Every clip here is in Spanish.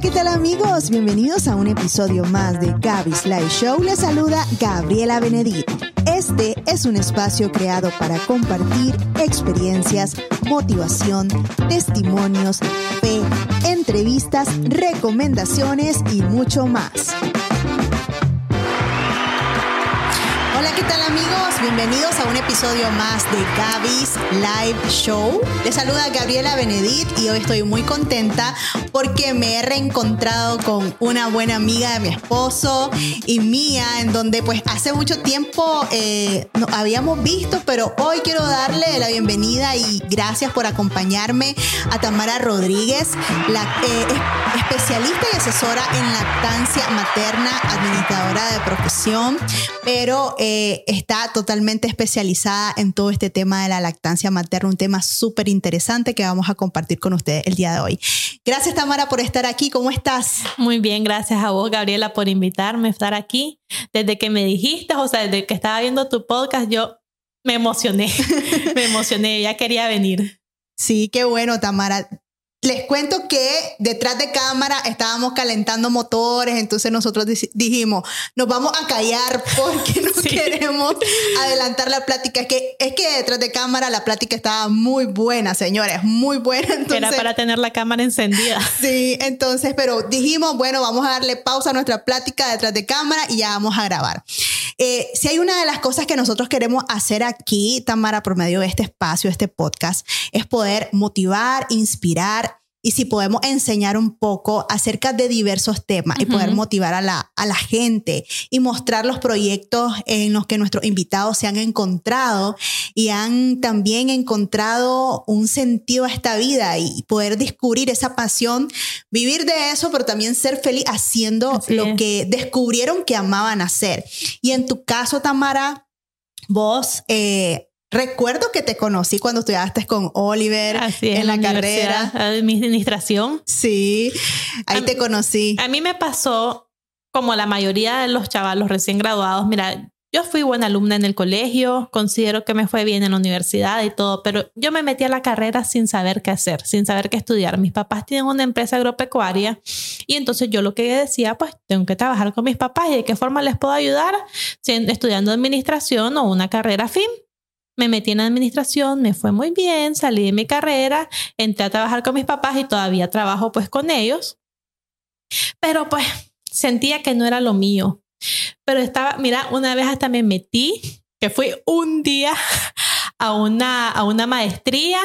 ¿qué tal amigos? Bienvenidos a un episodio más de Gaby's Live Show. Les saluda Gabriela Benedit. Este es un espacio creado para compartir experiencias, motivación, testimonios, fe, entrevistas, recomendaciones y mucho más. Hola, ¿qué tal amigos? Bienvenidos a un episodio más de Gaby's Live Show. Les saluda Gabriela Benedit y hoy estoy muy contenta porque me he reencontrado con una buena amiga de mi esposo y mía, en donde pues hace mucho tiempo eh, no habíamos visto, pero hoy quiero darle la bienvenida y gracias por acompañarme a Tamara Rodríguez, la eh, especialista y asesora en lactancia materna, administradora de profesión, pero eh, está totalmente totalmente especializada en todo este tema de la lactancia materna, un tema súper interesante que vamos a compartir con ustedes el día de hoy. Gracias Tamara por estar aquí, ¿cómo estás? Muy bien, gracias a vos Gabriela por invitarme a estar aquí. Desde que me dijiste, o sea, desde que estaba viendo tu podcast, yo me emocioné, me emocioné, ya quería venir. Sí, qué bueno, Tamara. Les cuento que detrás de cámara estábamos calentando motores, entonces nosotros dijimos, nos vamos a callar porque no queremos adelantar la plática. Es que, es que detrás de cámara la plática estaba muy buena, señores, muy buena. Entonces, Era para tener la cámara encendida. Sí, entonces, pero dijimos, bueno, vamos a darle pausa a nuestra plática detrás de cámara y ya vamos a grabar. Eh, si hay una de las cosas que nosotros queremos hacer aquí, Tamara, por medio de este espacio, este podcast, es poder motivar, inspirar, y si podemos enseñar un poco acerca de diversos temas y poder motivar a la, a la gente y mostrar los proyectos en los que nuestros invitados se han encontrado y han también encontrado un sentido a esta vida y poder descubrir esa pasión, vivir de eso, pero también ser feliz haciendo lo que descubrieron que amaban hacer. Y en tu caso, Tamara, vos... Eh, Recuerdo que te conocí cuando estudiaste con Oliver en la, carrera de administración. Sí, ahí te conocí. A mí me pasó como la mayoría de los chavalos recién graduados. Mira, yo fui buena alumna en el colegio, considero que me fue bien en la universidad y todo, pero yo me metí a la carrera sin saber qué hacer, sin saber qué estudiar. Mis papás tienen una empresa agropecuaria y entonces yo lo que decía, pues tengo que trabajar con mis papás y de qué forma les puedo ayudar, estudiando administración o una carrera fin me metí en administración, me fue muy bien, salí de mi carrera, entré a trabajar con mis papás y todavía trabajo pues con ellos. Pero pues sentía que no era lo mío. Pero estaba, mira, una vez hasta me metí, que fui un día a una, a una maestría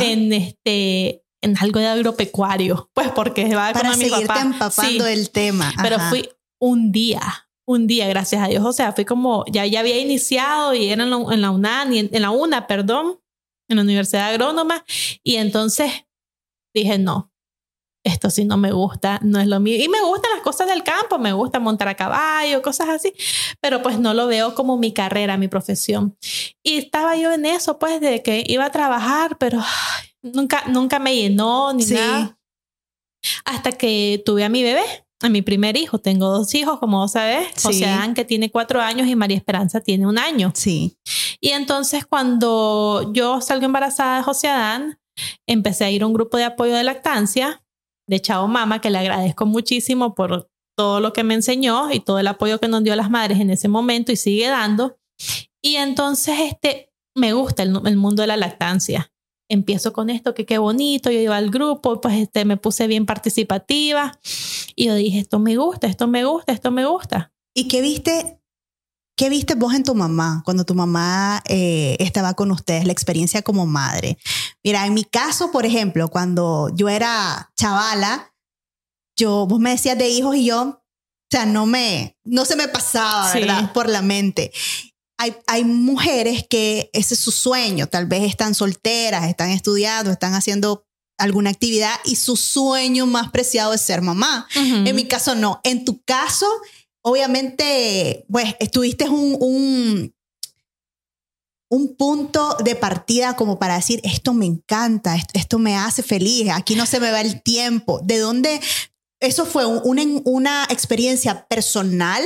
en este en algo de agropecuario, pues porque va Para con mi papá. empapando el tema. Pero fui un día, un día, gracias a Dios. O sea, fui como, ya, ya había iniciado y era en la, en la UNAM, en, la UNA, perdón, en la Universidad Agrónoma. Y entonces dije, no, esto sí no me gusta, no es lo mío. Y me gustan las cosas del campo, me gusta montar a caballo, cosas así, pero pues no lo veo como mi carrera, mi profesión. Y estaba yo en eso, pues, de que iba a trabajar, pero nunca, nunca me llenó ni nada. Hasta que tuve a mi bebé a mi primer hijo. Tengo dos hijos, como vos sabés. José Adán, que tiene cuatro años, y María Esperanza tiene un año. Sí. Y entonces, cuando yo salgo embarazada de José Adán, empecé a ir a un grupo de apoyo de lactancia de Chao Mama, que le agradezco muchísimo por todo lo que me enseñó y todo el apoyo que nos dio a las madres en ese momento y sigue dando. Y entonces, este, me gusta el, el mundo de la lactancia empiezo con esto, que qué bonito, yo iba al grupo, pues este, me puse bien participativa y yo dije, esto me gusta, esto me gusta, esto me gusta. ¿Y qué viste? ¿Qué viste vos en tu mamá cuando tu mamá eh, estaba con ustedes, la experiencia como madre? Mira, en mi caso, por ejemplo, cuando yo era chavala, yo, vos me decías de hijos y yo, o sea, no me, no se me pasaba, ¿verdad? Por la mente hay, mujeres que ese es su sueño, tal vez están solteras, están estudiando, están haciendo alguna actividad y su sueño más preciado es ser mamá. En mi caso no. En tu caso, obviamente, pues estuviste un, un, un, punto de partida como para decir, esto me encanta, esto, me hace feliz, aquí no se me va el tiempo. ¿De dónde? ¿Eso fue una, una experiencia personal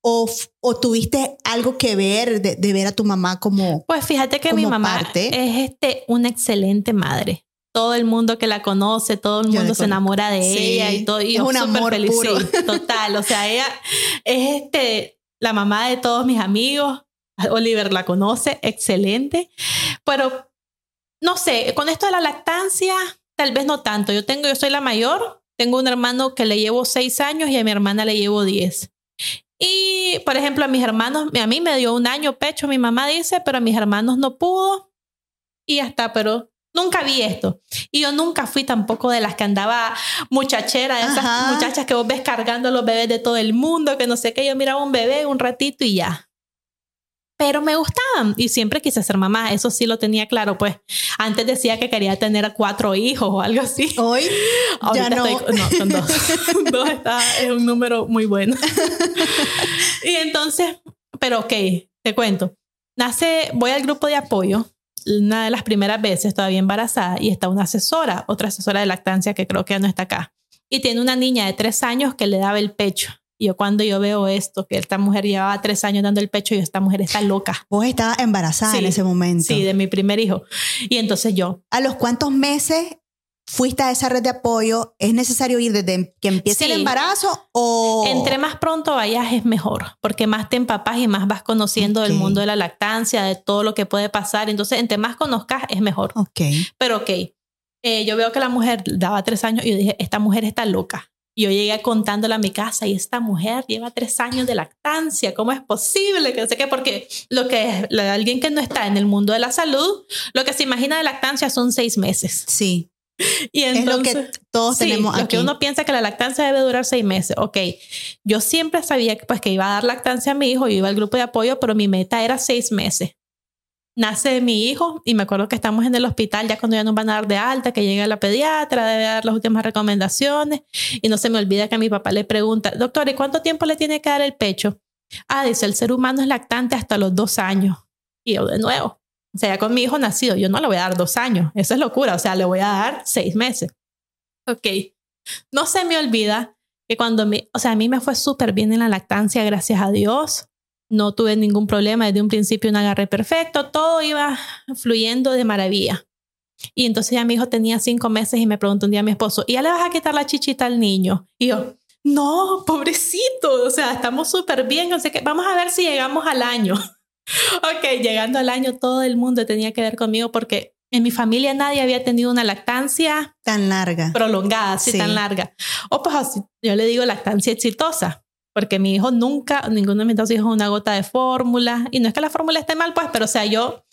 o, o, tuviste algo que ver de, ver a tu mamá como Pues fíjate que mi mamá es este, una excelente madre. Todo el mundo que la conoce, todo el mundo se enamora de ella y todo. Y es un amor feliz, puro. total. O sea, ella es este, la mamá de todos mis amigos. Oliver la conoce, excelente. Pero no sé, con esto de la lactancia, tal vez no tanto. Yo tengo, yo soy la mayor, tengo un hermano que le llevo seis años y a mi hermana le llevo diez. Y, por ejemplo, a mis hermanos, a mí me dio un año pecho, mi mamá dice, pero a mis hermanos no pudo. Y hasta, pero nunca vi esto. Y yo nunca fui tampoco de las que andaba muchachera, de esas muchachas que vos ves cargando los bebés de todo el mundo, que no sé qué, yo miraba un bebé un ratito y ya pero me gustaban y siempre quise ser mamá, eso sí lo tenía claro, pues antes decía que quería tener cuatro hijos o algo así. Hoy ya no. Estoy, no, con dos. dos está, es un número muy bueno. y entonces, pero ok, te cuento. Nace, voy al grupo de apoyo, una de las primeras veces todavía embarazada y está una asesora, otra asesora de lactancia que creo que ya no está acá. Y tiene una niña de tres años que le daba el pecho yo cuando yo veo esto, que esta mujer llevaba tres años dando el pecho y esta mujer está loca. Vos estabas embarazada en ese momento. Sí, de mi primer hijo. Y entonces yo. ¿A los cuántos meses fuiste a esa red de apoyo? ¿Es necesario ir desde que empiece el embarazo o...? Entre más pronto vayas es mejor, porque más te empapas y más vas conociendo del mundo de la lactancia, de todo lo que puede pasar. Entonces, entre más conozcas es mejor. Ok. Pero ok, eh, yo veo que la mujer daba tres años y yo dije, esta mujer está loca. Yo llegué contándole a mi casa y esta mujer lleva tres años de lactancia. ¿Cómo es posible? Que no sé qué, porque lo que es alguien que no está en el mundo de la salud, lo que se imagina de lactancia son seis meses. Sí. Y entonces, es lo que todos tenemos aquí. Lo que uno piensa que la lactancia debe durar seis meses. Ok, yo siempre sabía que, pues, que iba a dar lactancia a mi hijo, yo iba al grupo de apoyo, pero mi meta era seis meses nace mi hijo y me acuerdo que estamos en el hospital ya cuando ya nos van a dar de alta, que llega la pediatra, debe dar las últimas recomendaciones y no se me olvida que a mi papá le pregunta, doctor, ¿y cuánto tiempo le tiene que dar el pecho? Ah, dice, el ser humano es lactante hasta los dos años. Y yo de nuevo, o sea, ya con mi hijo nacido, yo no le voy a dar dos años, eso es locura, o sea, le voy a dar seis meses. Ok, no se me olvida que cuando mi, o sea, a mí me fue súper bien en la lactancia, gracias a Dios no tuve ningún problema, desde un principio un agarre perfecto, todo iba fluyendo de maravilla. Y entonces ya mi hijo tenía cinco meses y me preguntó un día a mi esposo, ¿y ya le vas a quitar la chichita al niño? Y yo, no, pobrecito, o sea, estamos súper bien, o sea que vamos a ver si llegamos al año. Ok, llegando al año todo el mundo tenía que ver conmigo porque en mi familia nadie había tenido una lactancia tan larga, prolongada, así tan larga. O pues así, yo le digo lactancia exitosa porque mi hijo nunca, ninguno de mis dos hijos una gota de fórmula. Y no es que la fórmula esté mal, pues, pero o sea, yo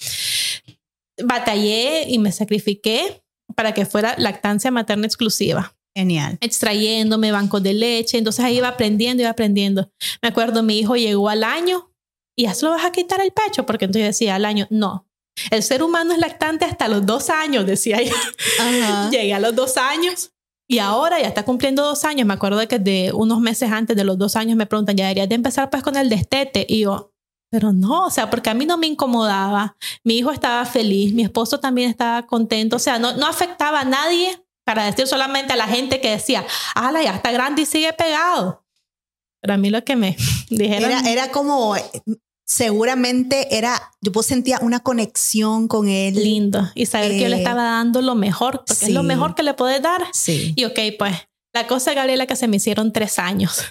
batallé y me sacrifiqué para que fuera lactancia materna exclusiva. Genial. Extrayéndome bancos de leche. Entonces ahí iba aprendiendo, iba aprendiendo. Me acuerdo, mi hijo llegó al año y ya se lo vas a quitar el pecho, porque entonces decía al año, no. El ser humano es lactante hasta los dos años, decía yo. Llegué a los dos años y ahora ya está cumpliendo dos años. Me acuerdo de que de unos meses antes de los dos años me preguntan, ¿ya deberías de empezar pues con el destete? Y yo, pero no, o sea, porque a mí no me incomodaba. Mi hijo estaba feliz, mi esposo también estaba contento. O sea, no, no afectaba a nadie para decir solamente a la gente que decía, ala, ya está grande y sigue pegado. Pero a mí lo que me dijeron... Era, era como seguramente era, yo sentía una conexión con él. Lindo. Y saber que yo le eh, estaba dando lo mejor, porque es lo mejor que le puedes dar. Sí. Y ok, pues la cosa, Gabriela, que se me hicieron tres años.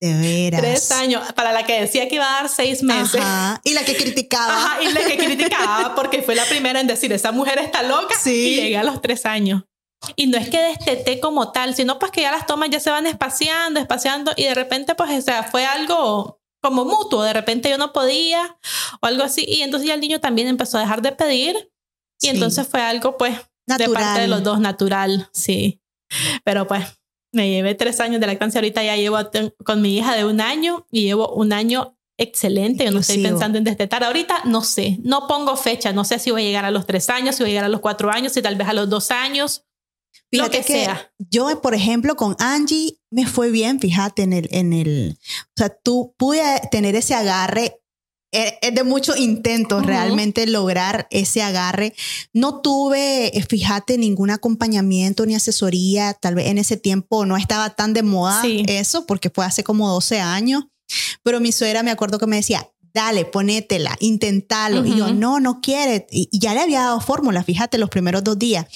De veras. Tres años. Para la que decía que iba a dar seis meses. Ajá. Y la que criticaba. Ajá. Y la que criticaba porque fue la primera en decir, esa mujer está loca. Sí. Y llegué a los tres años. Y no es que desteté como tal, sino pues que ya las tomas ya se van espaciando, espaciando. Y de repente, pues, o sea, fue algo como mutuo, de repente yo no podía o algo así, y entonces ya el niño también empezó a dejar de pedir, y entonces fue algo pues de parte de los dos natural, sí. Pero pues me llevé tres años de lactancia, ahorita ya llevo con mi hija de un año y llevo un año excelente, yo no estoy pensando en destetar. Ahorita, no sé, no pongo fecha, no sé si voy a llegar a los tres años, si voy a llegar a los cuatro años, si tal vez a los dos años, lo que, sea. Yo, por ejemplo, con Angie me fue bien, fíjate, en el, en el, o sea, tú pude tener ese agarre. Eh, es de muchos intentos realmente lograr ese agarre. No tuve, eh, fíjate, ningún acompañamiento ni asesoría. Tal vez en ese tiempo no estaba tan de moda eso, porque fue hace como 12 años. Pero mi suegra me acuerdo que me decía, dale, ponétela, intentalo. Y yo, no, no quiere. Y, ya le había dado fórmula, fíjate, los primeros dos días.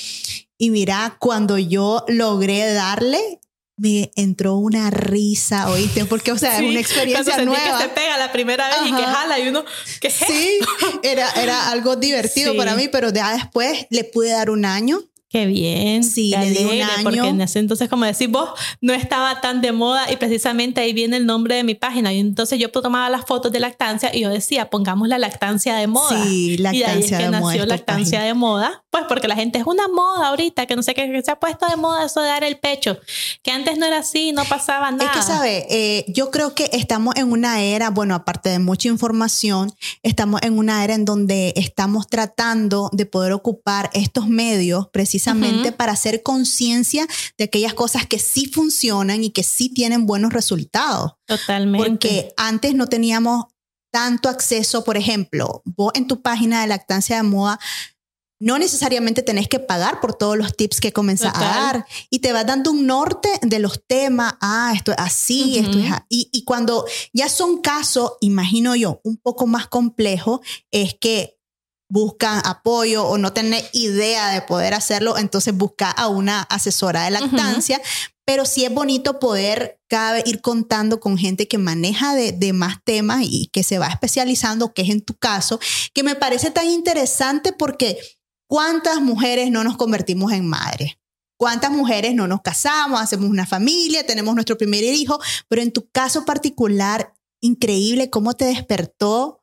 Y mira, cuando yo logré darle, me entró una risa, ¿oíste? Porque, o sea, es una experiencia nueva. Que se pega la primera vez y que jala y uno, ¿qué Sí, era, era algo divertido para mí, pero ya después le pude dar un año Qué bien. Sí, le di un año. Porque en ese entonces, como decís vos, no estaba tan de moda y precisamente ahí viene el nombre de mi página. Y entonces yo tomaba las fotos de lactancia y yo decía, pongamos la lactancia de moda. Sí, lactancia y ahí es que de nació moda. lactancia de moda. Pues porque la gente es una moda ahorita, que no sé qué, que se ha puesto de moda eso de dar el pecho. Que antes no era así, no pasaba nada. Es que, ¿sabe? Eh, yo creo que estamos en una era, bueno, aparte de mucha información, estamos en una era en donde estamos tratando de poder ocupar estos medios precisamente para hacer conciencia de aquellas cosas que sí funcionan y que sí tienen buenos resultados. Totalmente. Porque antes no teníamos tanto acceso, por ejemplo, vos en tu página de lactancia de moda no necesariamente tenés que pagar por todos los tips que comenzás a dar y te va dando un norte de los temas. Ah, esto es así, esto es así. Y, y cuando ya son casos, imagino yo, un poco más complejos, es que buscan apoyo o no tienen idea de poder hacerlo, entonces busca a una asesora de lactancia. Pero sí es bonito poder cada vez ir contando con gente que maneja de, de, más temas y que se va especializando, que es en tu caso, que me parece tan interesante porque ¿cuántas mujeres no nos convertimos en madres? ¿Cuántas mujeres no nos casamos, hacemos una familia, tenemos nuestro primer hijo? Pero en tu caso particular, increíble cómo te despertó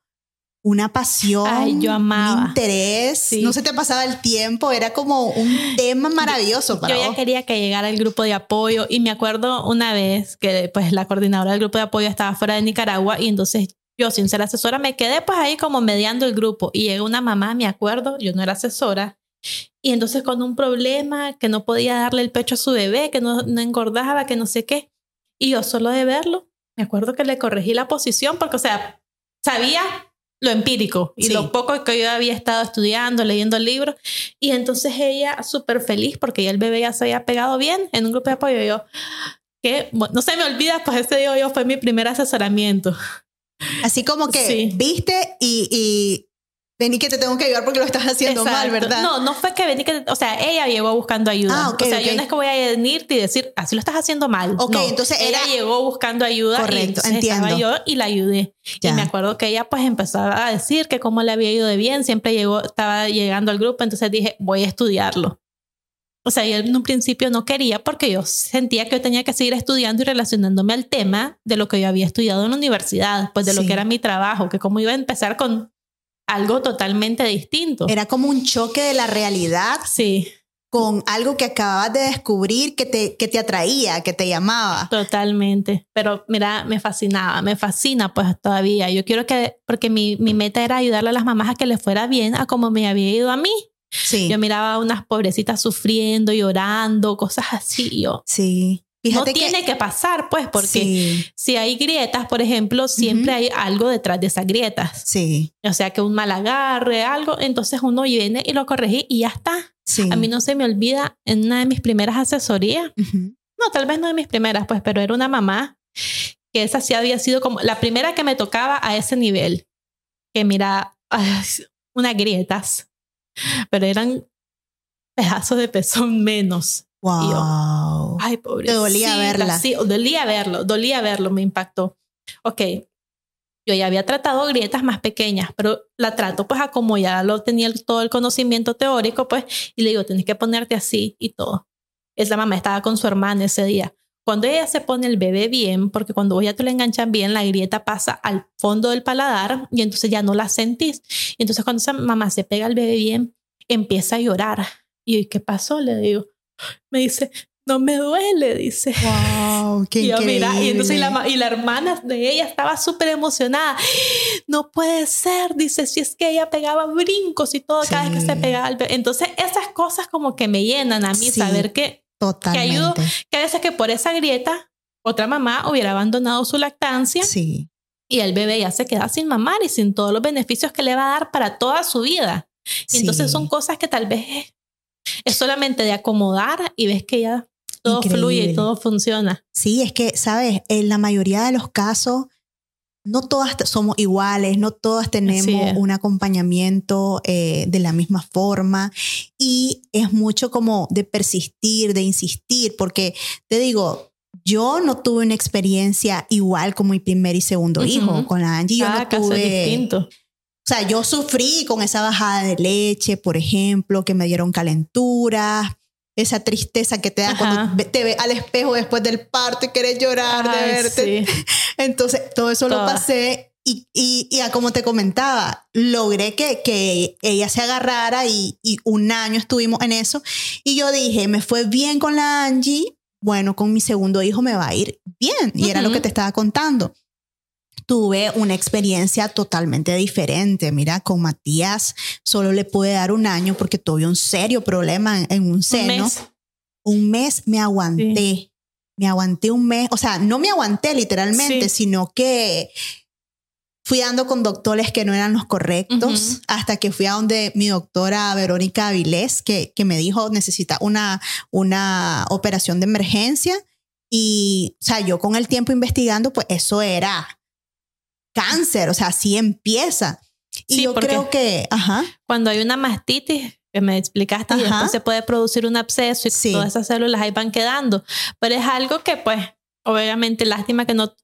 una pasión, Ay, yo amaba. un interés, Sí. no se te pasaba el tiempo, era como un tema maravilloso para Yo ya vos. quería que llegara el grupo de apoyo y me acuerdo una vez que pues la coordinadora del grupo de apoyo estaba fuera de Nicaragua y entonces yo sin ser asesora me quedé pues ahí como mediando el grupo y llegó una mamá, me acuerdo, yo no era asesora y entonces con un problema que no podía darle el pecho a su bebé, que no, no engordaba, que no sé qué y yo solo de verlo, me acuerdo que le corregí la posición porque o sea, sabía lo empírico y Sí. lo poco que yo había estado estudiando, leyendo el libro. Y entonces ella súper feliz porque ya el bebé ya se había pegado bien en un grupo de apoyo. Yo, que no se me olvida, pues ese día yo fue mi primer asesoramiento. Así como que Sí. viste y, y vení que te tengo que ayudar porque lo estás haciendo mal, Exacto. ¿verdad? No, no fue que vení que, o sea, ella llegó buscando ayuda. Ah, o sea, yo no es que voy a venirte y decir, así lo estás haciendo mal. Ok, No, entonces ella era- llegó buscando ayuda y Correcto, entiendo. estaba yo y la ayudé. Ya. Y me acuerdo que ella pues empezó a decir que cómo le había ido de bien, siempre llegó, estaba llegando al grupo, entonces dije, voy a estudiarlo. O sea, yo en un principio no quería porque yo sentía que yo tenía que seguir estudiando y relacionándome al tema de lo que yo había estudiado en la universidad, pues de lo que era mi trabajo, que cómo iba a empezar con algo totalmente distinto. Era como un choque de la realidad Sí, con algo que acababas de descubrir que te, que te atraía, que te llamaba. totalmente. Pero mira, me fascinaba, me fascina pues todavía. Yo quiero que, porque mi, mi meta era ayudarle a las mamás a que les fuera bien a como me había ido a mí. Sí. Yo miraba a unas pobrecitas sufriendo, llorando, cosas así. Yo, sí. Fíjate no tiene que, pasar, pues, porque Sí, si hay grietas, por ejemplo, siempre hay algo detrás de esas grietas. sí, O sea, que un mal agarre, algo, entonces uno viene y lo corregí y ya está. sí. A mí no se me olvida en una de mis primeras asesorías, no, tal vez no de mis primeras, pues, pero era una mamá que esa sí había sido como la primera que me tocaba a ese nivel, que mira, ay, unas grietas, pero eran pedazos de pezón menos. Wow. Ay, pobrecita. Te dolía verla. Sí, dolía verlo, dolía verlo, me impactó. Ok, yo ya había tratado grietas más pequeñas, pero la trato pues a como ya lo tenía el- todo el conocimiento teórico, pues, y le digo, tienes que ponerte así y todo. Esa mamá estaba con su hermana ese día. Cuando ella se pone el bebé bien, porque cuando vos ya te lo enganchan bien, la grieta pasa al fondo del paladar y entonces ya no la sentís. Y entonces cuando esa mamá se pega al bebé bien, empieza a llorar. Y yo, ¿qué pasó? Le digo, me dice, no me duele, dice. Wow, qué Y yo, increíble. mira, y entonces la, ma- y la hermana de ella estaba súper emocionada. No puede ser, dice, si es que ella pegaba brincos y todo cada vez que Sí. se pegaba bebé. Entonces esas cosas como que me llenan a mí Sí. saber que, Totalmente. ayudo. que a veces que por esa grieta otra mamá hubiera abandonado su lactancia Sí, y el bebé ya se queda sin mamar y sin todos los beneficios que le va a dar para toda su vida. Y entonces sí. son cosas que tal vez es, es solamente de acomodar y ves que ya todo fluye y todo funciona. Sí, es que, sabes, en la mayoría de los casos no todas somos iguales, no todas tenemos un acompañamiento eh, de la misma forma y es mucho como de persistir, de insistir, porque te digo, yo no tuve una experiencia igual con mi primer y segundo hijo, con la Angie. Yo no tuve. Distinto. O sea, yo sufrí con esa bajada de leche, por ejemplo, que me dieron calentura, esa tristeza que te da cuando te ves al espejo después del parto y quieres llorar de verte. Entonces, todo eso lo pasé y, y, y, como te comentaba, logré que, que ella se agarrara y, y, un año estuvimos en eso. Y yo dije, me fue bien con la Angie, bueno, con mi segundo hijo me va a ir bien. Y era lo que te estaba contando tuve una experiencia totalmente diferente. Mira, con Matías solo le pude dar un año porque tuve un serio problema en, un seno. Un mes, me aguanté. Me aguanté un mes. O sea, no me aguanté literalmente, sino que fui dando con doctores que no eran los correctos hasta que fui a donde mi doctora Verónica Avilés, que, que me dijo necesita una, una operación de emergencia. Y, o sea, yo con el tiempo investigando, pues eso era cáncer, o sea, así empieza. Y yo creo que, ajá. Cuando hay una mastitis, que me explicaste, y después se puede producir un absceso y todas esas células ahí van quedando. Pero es algo que, pues, obviamente, lástima que no,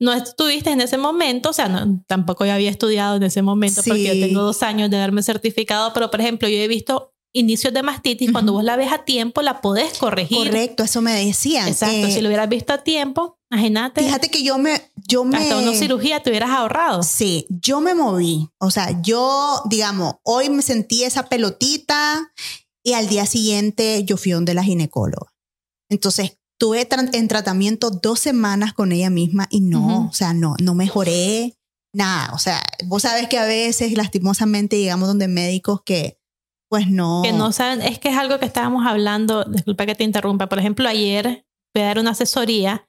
no estuviste en ese momento, o sea, no, tampoco yo había estudiado en ese momento porque yo tengo dos años de haberme certificado, pero, por ejemplo, yo he visto inicios de mastitis, cuando vos la ves a tiempo, la podés corregir. Correcto, eso me decían. Exacto, si lo hubieras visto a tiempo, imagínate. Fíjate que yo me, yo me... Hasta una cirugía te hubieras ahorrado. Sí, yo me moví. O sea, yo, digamos, hoy me sentí esa pelotita y al día siguiente yo fui donde la ginecóloga. Entonces, tuve en tratamiento dos semanas con ella misma y no, o sea, no, no mejoré nada. O sea, vos sabes que a veces, lastimosamente, llegamos donde médicos que pues no. Que no saben, es que es algo que estábamos hablando, disculpa que te interrumpa, por ejemplo, ayer fui a dar una asesoría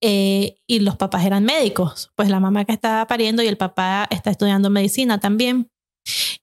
eh, y los papás eran médicos, pues la mamá que estaba pariendo y el papá está estudiando medicina también.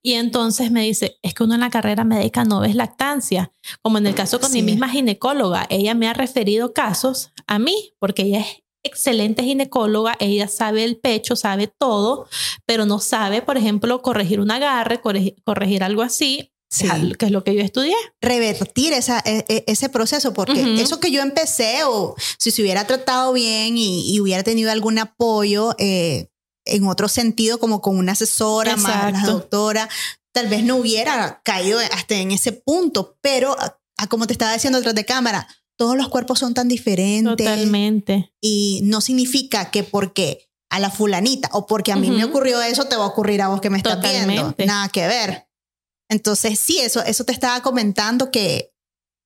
Y entonces me dice, es que uno en la carrera médica no ves lactancia, como en el caso con mi misma ginecóloga, ella me ha referido casos a mí, porque ella es excelente ginecóloga, ella sabe el pecho, sabe todo, pero no sabe, por ejemplo, corregir un agarre, corregir algo así, Sí. que es lo que yo estudié. Revertir esa, e, e, ese proceso, porque eso que yo empecé, o si se hubiera tratado bien y, hubiera tenido algún apoyo eh, en otro sentido, como con una asesora más la doctora, tal vez no hubiera caído hasta en ese punto, pero como te estaba diciendo detrás de cámara, todos los cuerpos son tan diferentes. Totalmente. Y no significa que porque a la fulanita o porque a mí me ocurrió eso, te va a ocurrir a vos que me estás viendo. Nada que ver. Entonces, sí, eso, eso te estaba comentando que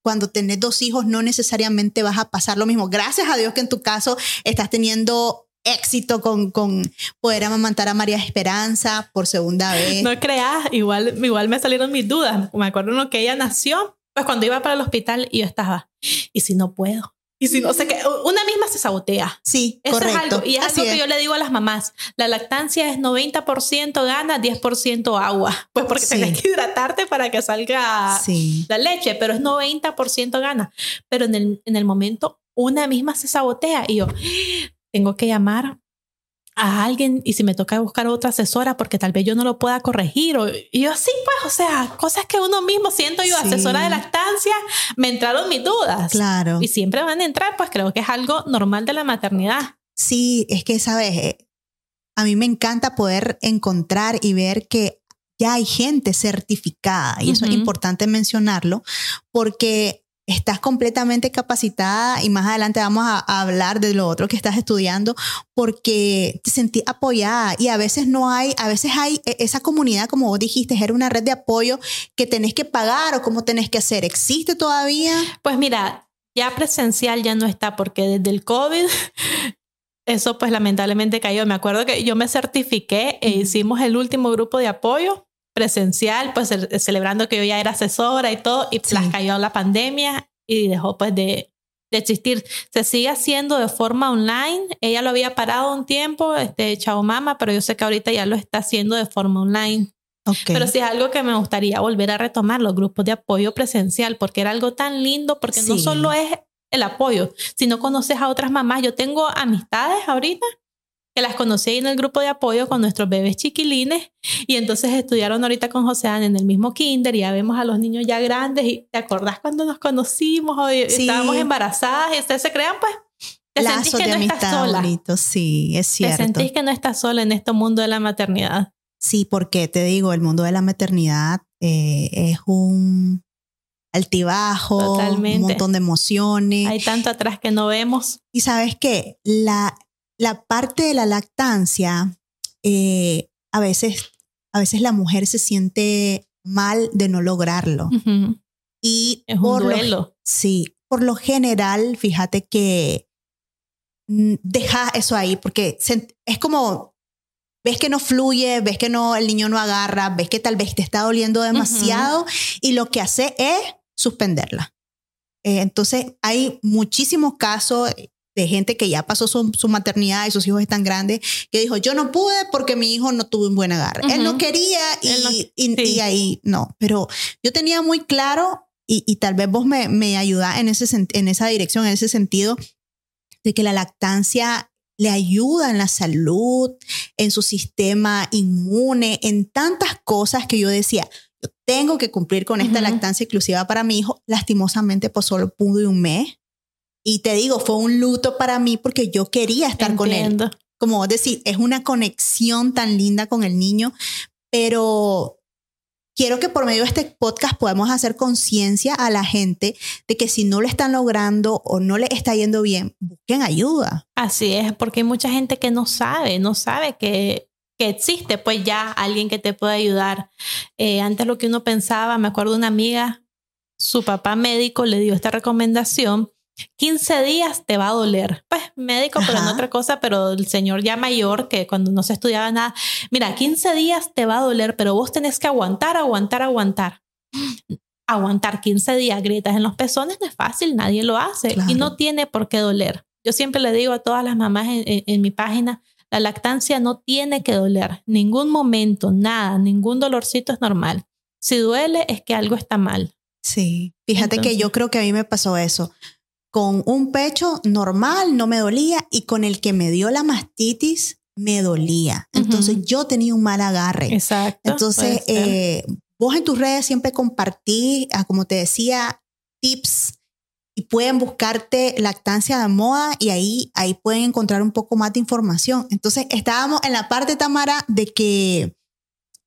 cuando tenés dos hijos no necesariamente vas a pasar lo mismo. Gracias a Dios que en tu caso estás teniendo éxito con, con poder amamantar a María Esperanza por segunda vez. No creas, igual, igual me salieron mis dudas. Me acuerdo uno que ella nació, pues cuando iba para el hospital y yo estaba, ¿y si no puedo? Y si no, sé que una misma se sabotea. Sí, Eso correcto. es algo. Y es algo que yo le digo a las mamás. La lactancia es 90% gana, 10% agua. Pues porque tienes que hidratarte para que salga la leche, pero es 90% gana. Pero en el, en el momento, una misma se sabotea. Y yo, tengo que llamar a alguien y si me toca buscar otra asesora porque tal vez yo no lo pueda corregir. O, y yo sí, pues, o sea, cosas que uno mismo siento yo, asesora de lactancia, me entraron mis dudas. Claro. Y siempre van a entrar, pues creo que es algo normal de la maternidad. Sí, es que, sabes, eh, a mí me encanta poder encontrar y ver que ya hay gente certificada y eso es importante mencionarlo porque estás completamente capacitada y más adelante vamos a, hablar de lo otro que estás estudiando porque te sentí apoyada y a veces no hay, a veces hay e, esa comunidad, como vos dijiste, era una red de apoyo que tenés que pagar o cómo tenés que hacer. ¿Existe todavía? Pues mira, ya presencial ya no está porque desde el COVID eso pues lamentablemente cayó. Me acuerdo que yo me certifiqué e hicimos el último grupo de apoyo presencial, pues celebrando que yo ya era asesora y todo, y las cayó la pandemia y dejó pues de, de, existir. Se sigue haciendo de forma online. Ella lo había parado un tiempo, este Chao Mama, pero yo sé que ahorita ya lo está haciendo de forma online. Pero sí es algo que me gustaría volver a retomar, los grupos de apoyo presencial, porque era algo tan lindo, porque no solo es el apoyo, sino conoces a otras mamás. Yo tengo amistades ahorita que las conocí en el grupo de apoyo con nuestros bebés chiquilines y entonces estudiaron ahorita con José Dan en el mismo kinder y ya vemos a los niños ya grandes y te acordás cuando nos conocimos o estábamos embarazadas y ustedes se crean pues te sentís que no estás sola. Sí, es cierto. Te sentís que no estás sola en este mundo de la maternidad. Sí, porque te digo, el mundo de la maternidad eh, es un altibajo, un montón de emociones. Hay tanto atrás que no vemos. Y sabes que la, la parte de la lactancia, eh, a, veces, a veces la mujer se siente mal de no lograrlo. Y es un duelo. sí, por lo general, fíjate que mm, deja eso ahí, porque es como ves que no fluye, ves que no el niño no agarra, ves que tal vez te está doliendo demasiado y lo que hace es suspenderla. Eh, entonces, hay muchísimos casos de gente que ya pasó su, maternidad y sus hijos están grandes, que dijo, yo no pude porque mi hijo no tuvo un buen agarre. Él no quería y, y, ahí no. Pero yo tenía muy claro, y, y tal vez vos me, me ayudás en, ese, en esa dirección, en ese sentido, de que la lactancia le ayuda en la salud, en su sistema inmune, en tantas cosas que yo decía, tengo que cumplir con esta lactancia exclusiva para mi hijo. Lastimosamente, pues solo pude un mes. Y te digo, fue un luto para mí porque yo quería estar con él. Como decir, es una conexión tan linda con el niño, pero quiero que por medio de este podcast podamos hacer conciencia a la gente de que si no lo están logrando o no le está yendo bien, busquen ayuda. Así es, porque hay mucha gente que no sabe, no sabe que que existe pues ya alguien que te puede ayudar. Eh, antes lo que uno pensaba, me acuerdo una amiga, su papá médico le dio esta recomendación, 15 días te va a doler. Pues médico, pero no otra cosa, pero el señor ya mayor, que cuando no se estudiaba nada, mira, 15 días te va a doler, pero vos tenés que aguantar, aguantar, aguantar. Aguantar 15 días grietas en los pezones no es fácil, nadie lo hace y no tiene por qué doler. Yo siempre le digo a todas las mamás en mi página, la lactancia no tiene que doler, ningún momento, nada, ningún dolorcito es normal. Si duele es que algo está mal. Sí, fíjate que yo creo que a mí me pasó eso. Con un pecho normal no me dolía y con el que me dio la mastitis me dolía. Entonces yo tenía un mal agarre. Exacto. Entonces, eh, vos en tus redes siempre compartís, ah, como te decía, tips y pueden buscarte lactancia de moda y ahí, ahí pueden encontrar un poco más de información. Entonces, estábamos en la parte, Tamara, de que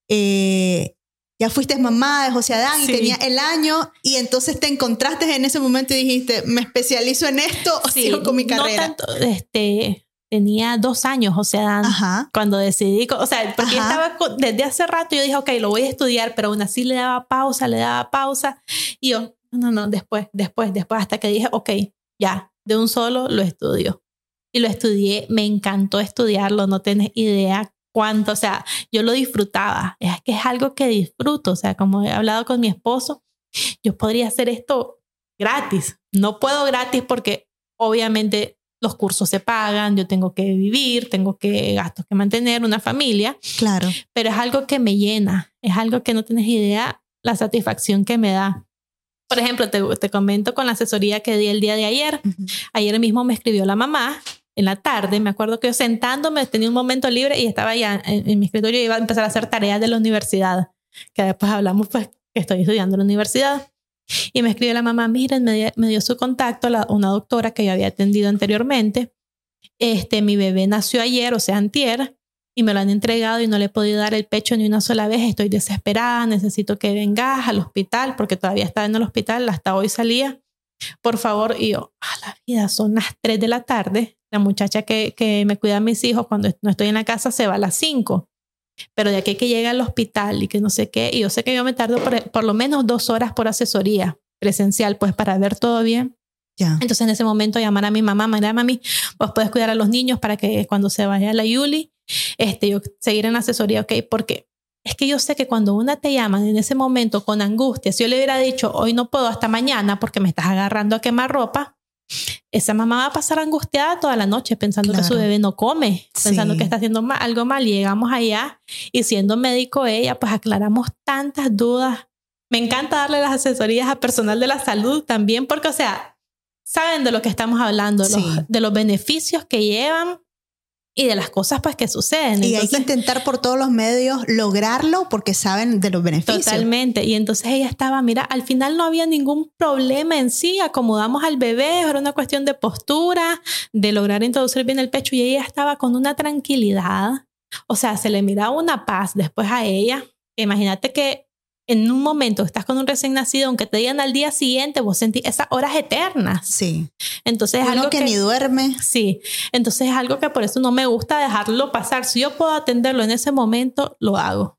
eh, ya fuiste mamá de José Adán y tenía el año y entonces te encontraste en ese momento y dijiste, me especializo en esto o sigo con mi carrera. No tanto, este, tenía dos años José Adán cuando decidí, o sea, porque estaba desde hace rato yo dije, ok, lo voy a estudiar, pero aún así le daba pausa, le daba pausa y yo, no, no, después, después, después, hasta que dije, ok, ya, de un solo lo estudio. Y lo estudié, me encantó estudiarlo, no tienes idea cuánto, o sea, yo lo disfrutaba, es que es algo que disfruto, o sea, como he hablado con mi esposo, yo podría hacer esto gratis, no puedo gratis porque obviamente los cursos se pagan, yo tengo que vivir, tengo que gastos que mantener, una familia. Claro. Pero es algo que me llena, es algo que no tienes idea la satisfacción que me da. Por ejemplo, te, te comento con la asesoría que di el día de ayer. Ayer mismo me escribió la mamá en la tarde. Me acuerdo que yo sentándome tenía un momento libre y estaba ya en, mi escritorio y iba a empezar a hacer tareas de la universidad. Que después hablamos, pues, que estoy estudiando en la universidad. Y me escribió la mamá, miren, me, me dio su contacto, la, una doctora que yo había atendido anteriormente. Este, mi bebé nació ayer, o sea, antier, y me lo han entregado y no le he podido dar el pecho ni una sola vez. Estoy desesperada, necesito que vengas al hospital porque todavía estaba en el hospital, hasta hoy salía. Por favor, y yo, a la vida, son las 3 de la tarde. La muchacha que, que me cuida a mis hijos cuando no estoy en la casa se va a las 5. Pero de aquí que llegue al hospital y que no sé qué, y yo sé que yo me tardo por, por lo menos dos horas por asesoría presencial, pues para ver todo bien. Entonces en ese momento llamar a mi mamá, mira mami, vos puedes cuidar a los niños para que cuando se vaya la Yuli, este, yo seguir en asesoría, ok, porque es que yo sé que cuando una te llama en ese momento con angustia, si yo le hubiera dicho, hoy no puedo hasta mañana porque me estás agarrando a quemar ropa, esa mamá va a pasar angustiada toda la noche pensando que su bebé no come, pensando que está haciendo algo mal. Y llegamos allá y siendo médico ella, pues aclaramos tantas dudas. Me encanta darle las asesorías a personal de la salud también porque, o sea, saben de lo que estamos hablando, de los beneficios que llevan y de las cosas pues que suceden. Y hay que intentar por todos los medios lograrlo porque saben de los beneficios. Totalmente. Y entonces ella estaba, mira, al final no había ningún problema en sí, acomodamos al bebé, era una cuestión de postura, de lograr introducir bien el pecho y ella estaba con una tranquilidad. O sea, se le miraba una paz después a ella. Imagínate que en un momento estás con un recién nacido, aunque te digan al día siguiente, vos sentís esas horas eternas. Sí. Entonces es Uno algo que, que, ni duerme. Sí. Entonces es algo que por eso no me gusta dejarlo pasar. Si yo puedo atenderlo en ese momento, lo hago.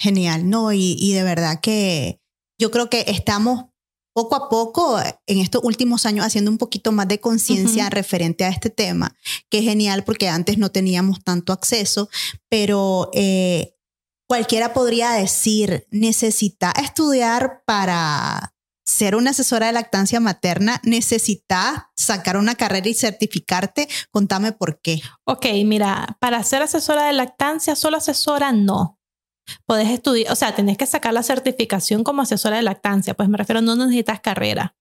Genial, ¿no? Y, y de verdad que yo creo que estamos poco a poco en estos últimos años haciendo un poquito más de conciencia referente a este tema, que es genial porque antes no teníamos tanto acceso, pero eh, cualquiera podría decir, necesita estudiar para ser una asesora de lactancia materna, necesita sacar una carrera y certificarte. Contame por qué. Ok, mira, para ser asesora de lactancia, solo asesora no. Podés estudiar, o sea, tenés que sacar la certificación como asesora de lactancia, pues me refiero, no necesitas carrera.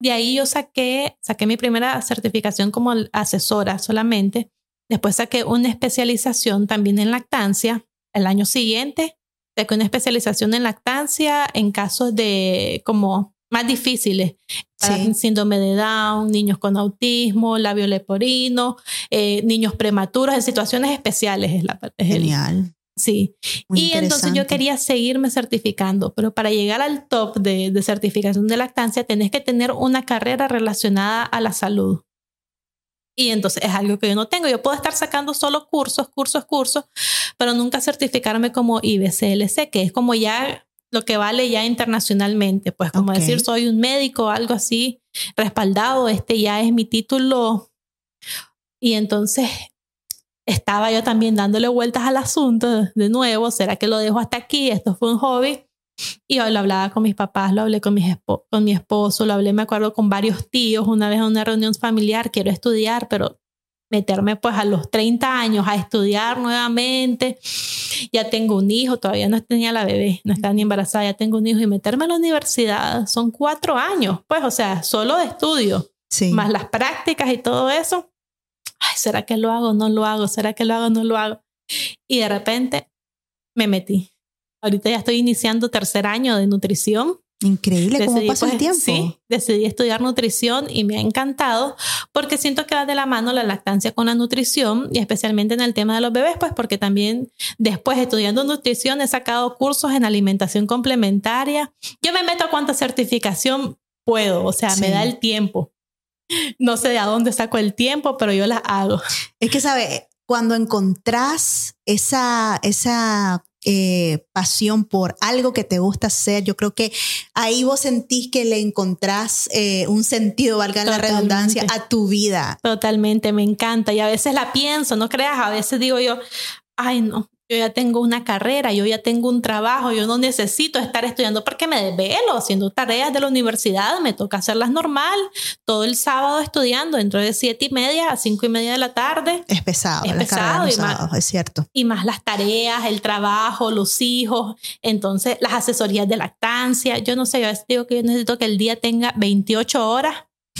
De ahí yo saqué, saqué mi primera certificación como asesora solamente. Después saqué una especialización también en lactancia. El año siguiente saqué una especialización en lactancia en casos de como más difíciles, para Sí. síndrome de Down, niños con autismo, labio leporino, eh, niños prematuros, en situaciones especiales. Es la, es el- Genial. sí. Muy y entonces yo quería seguirme certificando, pero para llegar al top de, de certificación de lactancia tenés que tener una carrera relacionada a la salud. Y entonces es algo que yo no tengo. Yo puedo estar sacando solo cursos, cursos, cursos, pero nunca certificarme como IBCLC, que es como ya lo que vale ya internacionalmente. Pues como Ok. decir, soy un médico, algo así respaldado, este ya es mi título. Y entonces estaba yo también dándole vueltas al asunto de nuevo, ¿será que lo dejo hasta aquí? Esto fue un hobby. Y lo hablaba con mis papás, lo hablé con, mis con mi esposo, lo hablé, me acuerdo, con varios tíos una vez en una reunión familiar, quiero estudiar, pero meterme pues a los 30 años a estudiar nuevamente, ya tengo un hijo, todavía no tenía la bebé, no estaba ni embarazada, ya tengo un hijo y meterme a la universidad son cuatro años, pues o sea, solo de estudio Sí. más las prácticas y todo eso. Ay, ¿será que lo hago? No lo hago. ¿Será que lo hago? No lo hago. Y de repente me metí. Ahorita ya estoy iniciando tercer año de nutrición. Increíble cómo pasa el pues, tiempo. Sí, decidí estudiar nutrición y me ha encantado porque siento que va de la mano la lactancia con la nutrición y especialmente en el tema de los bebés, pues porque también después estudiando nutrición he sacado cursos en alimentación complementaria. Yo me meto a cuánta certificación puedo, o sea, me da el tiempo. No sé de a dónde saco el tiempo, pero yo las hago. Es que, ¿sabe? Cuando encontrás esa, esa eh, pasión por algo que te gusta hacer, yo creo que ahí vos sentís que le encontrás eh, un sentido, valga la redundancia, a tu vida. Totalmente, me encanta. Y a veces la pienso, no creas, a veces digo yo, ay no, yo ya tengo una carrera, yo ya tengo un trabajo, yo no necesito estar estudiando porque me desvelo haciendo tareas de la universidad, me toca hacerlas normal, todo el sábado estudiando, dentro de siete y media a cinco y media de la tarde. Es pesado, Es pesado y más- es cierto. Y más las tareas, el trabajo, los hijos, entonces las asesorías de lactancia. Yo no sé, yo digo que yo necesito que el día tenga 28 horas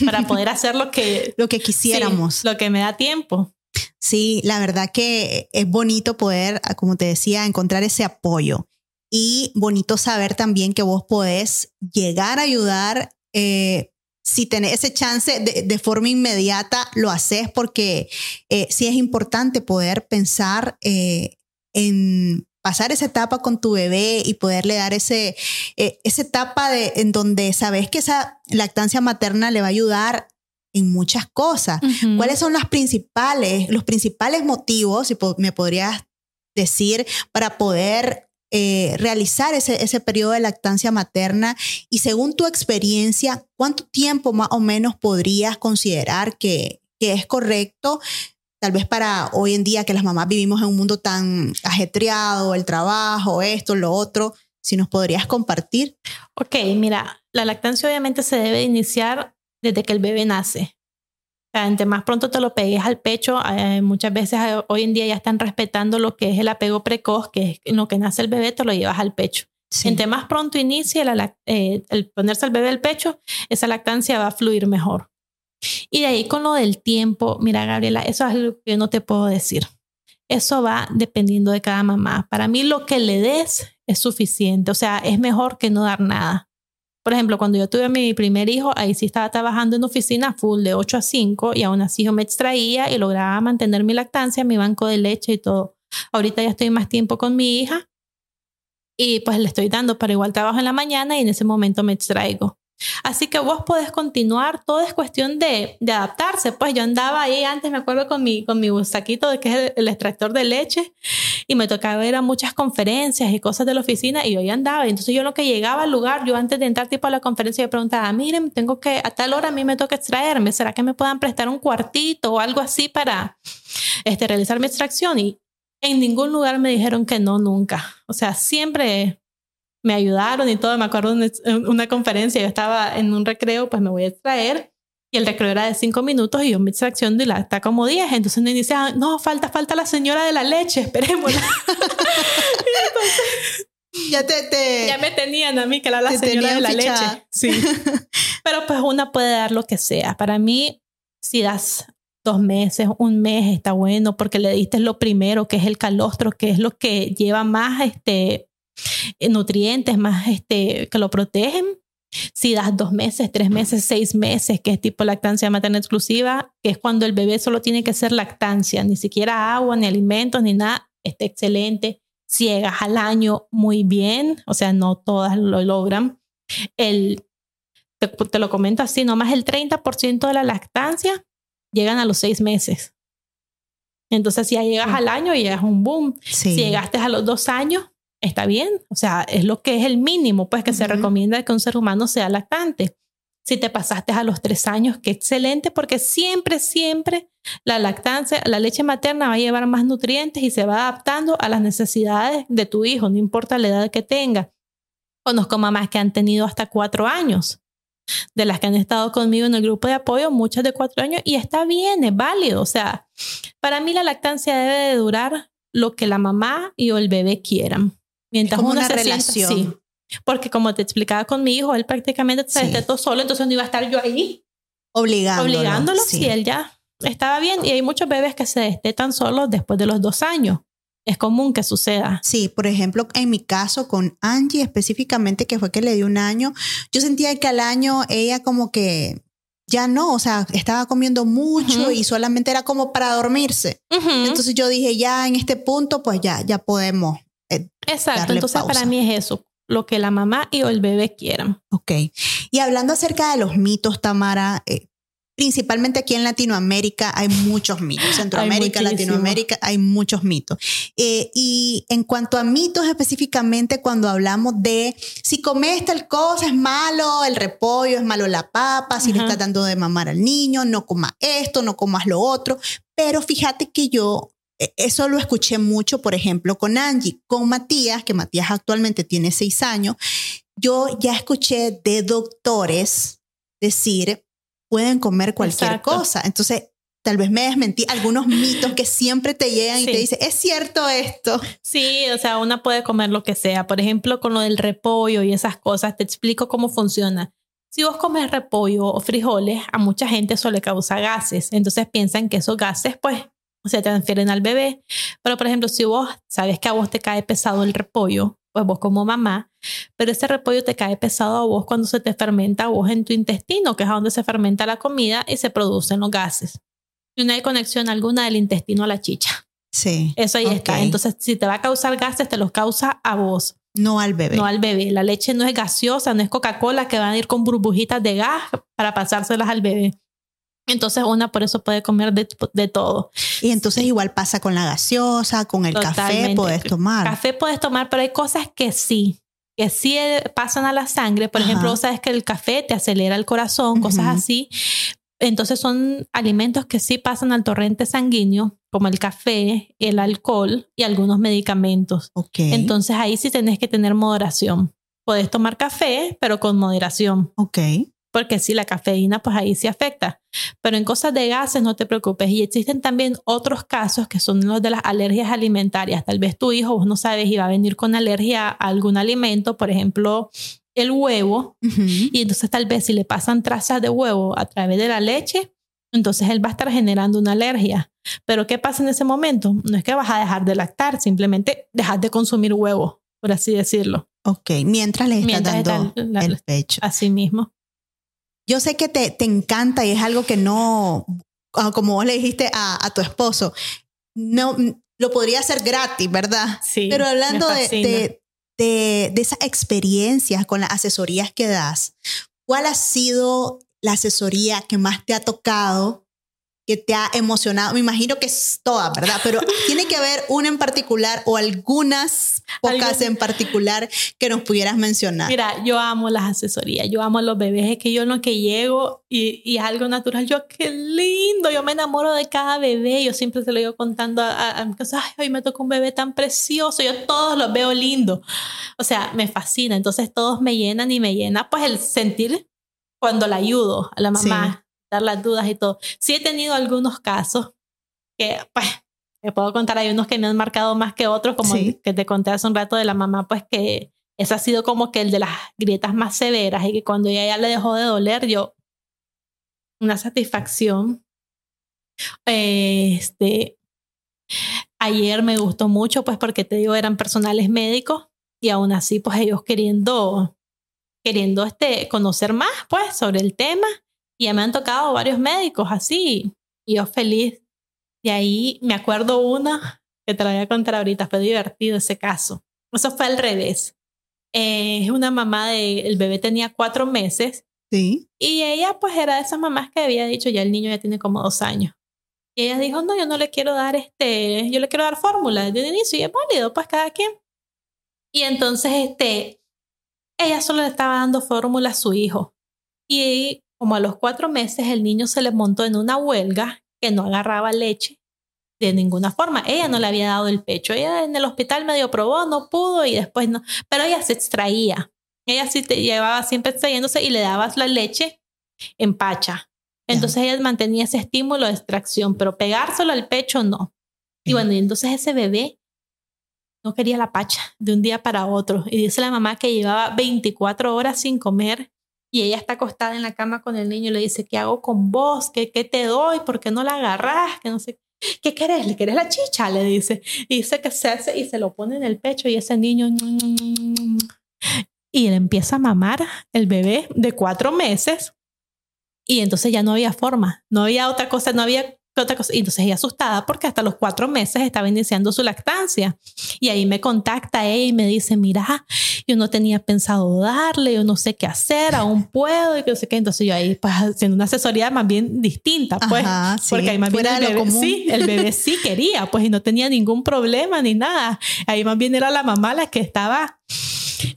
para poder hacer lo que Lo que sí, quisiéramos. lo que me da tiempo. Sí, la verdad que es bonito poder, como te decía, encontrar ese apoyo y bonito saber también que vos podés llegar a ayudar. eh, si tenés ese chance de, de forma inmediata, lo haces porque eh, sí es importante poder pensar eh, en pasar esa etapa con tu bebé y poderle dar ese, eh, esa etapa de, en donde sabes que esa lactancia materna le va a ayudar en muchas cosas. ¿Cuáles son las principales, los principales motivos, si po- me podrías decir, para poder eh, realizar ese, ese periodo de lactancia materna? Y según tu experiencia, ¿cuánto tiempo más o menos podrías considerar que, que es correcto? Tal vez para hoy en día que las mamás vivimos en un mundo tan ajetreado, el trabajo, esto, lo otro, si nos podrías compartir. Ok, mira, la lactancia obviamente se debe iniciar desde que el bebé nace. O sea, entre más pronto te lo pegues al pecho, eh, muchas veces eh, hoy en día ya están respetando lo que es el apego precoz, que es en lo que nace el bebé, te lo llevas al pecho. Sí. Entre más pronto inicie la eh, el ponerse al bebé al pecho, esa lactancia va a fluir mejor. Y de ahí con lo del tiempo, mira, Gabriela, eso es algo que yo no te puedo decir. Eso va dependiendo de cada mamá. Para mí lo que le des es suficiente, o sea, es mejor que no dar nada. Por ejemplo, cuando yo tuve a mi primer hijo, ahí sí estaba trabajando en oficina full de 8 a 5 y aún así yo me extraía y lograba mantener mi lactancia, mi banco de leche y todo. Ahorita ya estoy más tiempo con mi hija y pues le estoy dando, para igual trabajo en la mañana y en ese momento me extraigo. Así que vos podés continuar, todo es cuestión de, adaptarse. Pues yo andaba ahí antes, me acuerdo con mi, con saquito de que es el, extractor de leche y me tocaba ir a muchas conferencias y cosas de la oficina y yo ahí andaba. Entonces yo lo que llegaba al lugar, yo antes de entrar tipo a la conferencia, yo preguntaba, miren, tengo que, a tal hora a mí me toca extraerme, ¿será que me puedan prestar un cuartito o algo así para este, realizar mi extracción? Y en ningún lugar me dijeron que no, nunca. O sea, siempre me ayudaron y todo. Me acuerdo de una conferencia, yo estaba en un recreo, pues me voy a extraer y el recreo era de cinco minutos y yo mi extracción de la está como diez. Entonces me dice, ah, no, falta, falta la señora de la leche, esperémosla. ya te, Ya me tenían a mí, que era la señora de la leche. Sí. Pero pues una puede dar lo que sea. Para mí, si das dos meses, un mes, está bueno porque le diste lo primero, que es el calostro, que es lo que lleva más este, nutrientes más este, que lo protegen. Si das dos meses, tres meses, seis meses, que es tipo lactancia materna exclusiva, que es cuando el bebé solo tiene que ser lactancia, ni siquiera agua, ni alimentos, ni nada, está excelente. Si llegas al año, muy bien, o sea, no todas lo logran. El, te, te lo comento así, nomás el 30% de la lactancia llegan a los seis meses. Entonces, si ya llegas al año, ya es un boom. Si llegaste a los dos años, está bien, o sea, es lo que es el mínimo, pues que se recomienda que un ser humano sea lactante. Si te pasaste a los tres años, qué excelente, porque siempre, siempre la lactancia, la leche materna va a llevar más nutrientes y se va adaptando a las necesidades de tu hijo, no importa la edad que tenga. Conozco mamás que han tenido hasta cuatro años, de las que han estado conmigo en el grupo de apoyo, muchas de cuatro años, y está bien, es válido. O sea, para mí la lactancia debe de durar lo que la mamá y o el bebé quieran. Mientras una relación. sí. Porque como te explicaba con mi hijo, él prácticamente se sí. todo solo, entonces no iba a estar yo ahí. Obligándolo. Obligándolo, sí. él ya estaba bien. Y hay muchos bebés que se destetan solos después de los dos años. Es común que suceda. Sí, por ejemplo, en mi caso con Angie específicamente, que fue que le dio un año, yo sentía que al año ella como que ya no, o sea, estaba comiendo mucho uh -huh. y solamente era como para dormirse. Uh -huh. Entonces yo dije, ya en este punto, pues ya, ya podemos Exacto, entonces pausa. para mí es eso, lo que la mamá y o el bebé quieran. Ok. Y hablando acerca de los mitos, Tamara, eh, principalmente aquí en Latinoamérica hay muchos mitos. Centroamérica, hay Latinoamérica, hay muchos mitos. Eh, y en cuanto a mitos específicamente, cuando hablamos de si comes tal cosa es malo, el repollo es malo la papa, si uh -huh. le estás dando de mamar al niño, no comas esto, no comas lo otro. Pero fíjate que yo eso lo escuché mucho, por ejemplo, con Angie, con Matías, que Matías actualmente tiene seis años. Yo ya escuché de doctores decir, pueden comer cualquier Exacto. cosa. Entonces, tal vez me desmentí algunos mitos que siempre te llegan sí. y te dicen, es cierto esto. Sí, o sea, una puede comer lo que sea. Por ejemplo, con lo del repollo y esas cosas, te explico cómo funciona. Si vos comes repollo o frijoles, a mucha gente eso le causa gases. Entonces piensan que esos gases, pues, o sea, transfieren al bebé. Pero, por ejemplo, si vos sabes que a vos te cae pesado el repollo, pues vos como mamá, pero ese repollo te cae pesado a vos cuando se te fermenta a vos en tu intestino, que es donde se fermenta la comida y se producen los gases. Y no hay conexión alguna del intestino a la chicha. Sí. Eso ahí okay. está. Entonces, si te va a causar gases, te los causa a vos. No al bebé. No al bebé. La leche no es gaseosa, no es Coca-Cola que van a ir con burbujitas de gas para pasárselas al bebé. Entonces una por eso puede comer de, de todo. Y entonces igual pasa con la gaseosa, con el Totalmente. café puedes tomar. Café puedes tomar, pero hay cosas que sí, que sí pasan a la sangre. Por Ajá. ejemplo, sabes que el café te acelera el corazón, uh -huh. cosas así. Entonces son alimentos que sí pasan al torrente sanguíneo, como el café, el alcohol y algunos medicamentos. Okay. Entonces ahí sí tenés que tener moderación. Puedes tomar café, pero con moderación. Ok porque si la cafeína, pues ahí sí afecta. Pero en cosas de gases no te preocupes. Y existen también otros casos que son los de las alergias alimentarias. Tal vez tu hijo, vos no sabes, y va a venir con alergia a algún alimento, por ejemplo, el huevo. Uh -huh. Y entonces tal vez si le pasan trazas de huevo a través de la leche, entonces él va a estar generando una alergia. Pero ¿qué pasa en ese momento? No es que vas a dejar de lactar, simplemente dejas de consumir huevo, por así decirlo. Ok, mientras le estás Mientras dando está la- el pecho. Así mismo. Yo sé que te, te encanta y es algo que no, ah, como vos le dijiste a, a tu esposo, no lo podría hacer gratis, ¿verdad? Sí. Pero hablando de, de, de, de esas experiencias con las asesorías que das, ¿cuál ha sido la asesoría que más te ha tocado, que te ha emocionado? Me imagino que es toda, ¿verdad? Pero tiene que haber una en particular o algunas pocas en particular que nos pudieras mencionar. Mira, yo amo las asesorías, yo amo los bebés, es que yo en lo que llego y, y es algo natural, yo qué lindo, yo me enamoro de cada bebé, yo siempre se lo digo contando a, mi casa, ay, hoy me tocó un bebé tan precioso, yo todos los veo lindos, o sea, me fascina, entonces todos me llenan y me llena pues el sentir cuando la ayudo a la mamá, dar las dudas y todo. Sí he tenido algunos casos que pues te puedo contar, hay unos que me han marcado más que otros, como Sí. el que te conté hace un rato de la mamá, pues que ese ha sido como que el de las grietas más severas y que cuando ella ya le dejó de doler, yo, una satisfacción. Este, ayer me gustó mucho, pues porque te digo, eran personales médicos y aún así, pues ellos queriendo, queriendo este, conocer más, pues, sobre el tema. Y ya me han tocado varios médicos así, y yo feliz. Y ahí me acuerdo una que te la voy a contar ahorita, fue divertido ese caso. Eso fue al revés. Eh, Es una mamá de, el bebé tenía cuatro meses Sí. y ella pues era de esas mamás que había dicho, ya el niño ya tiene como dos años. Y ella dijo, no, yo no le quiero dar este, yo le quiero dar fórmula desde el inicio y es válido, pues cada quien. Y entonces este, ella solo le estaba dando fórmula a su hijo. Y como a los cuatro meses el niño se le montó en una huelga que no agarraba leche de ninguna forma. Ella no le había dado el pecho. Ella en el hospital medio probó, no pudo y después no. Pero ella se extraía. Ella sí te llevaba siempre extrayéndose y le dabas la leche en pacha. Entonces ella mantenía ese estímulo de extracción, pero pegárselo al pecho no. Y bueno, y entonces ese bebé no quería la pacha de un día para otro. Y dice la mamá que llevaba 24 horas sin comer y ella está acostada en la cama con el niño y le dice, ¿qué hago con vos? ¿Qué, qué te doy? ¿Por qué no la agarras? Que no sé. ¿Qué querés? ¿Le querés la chicha? Le dice. Y dice que se hace y se lo pone en el pecho y ese niño... Y él empieza a mamar el bebé de cuatro meses y entonces ya no había forma, no había otra cosa, no había otra cosa. Y entonces ella asustada porque hasta los cuatro meses estaba iniciando su lactancia. Y ahí me contacta ella y me dice, mira, yo no tenía pensado darle, yo no sé qué hacer, aún puedo y que no sé qué. Entonces yo ahí pues haciendo una asesoría más bien distinta, pues. Ajá, sí, Porque ahí más bien fuera el de lo bebé, sí, el bebé sí quería, pues, y no tenía ningún problema ni nada. Ahí más bien era la mamá la que estaba,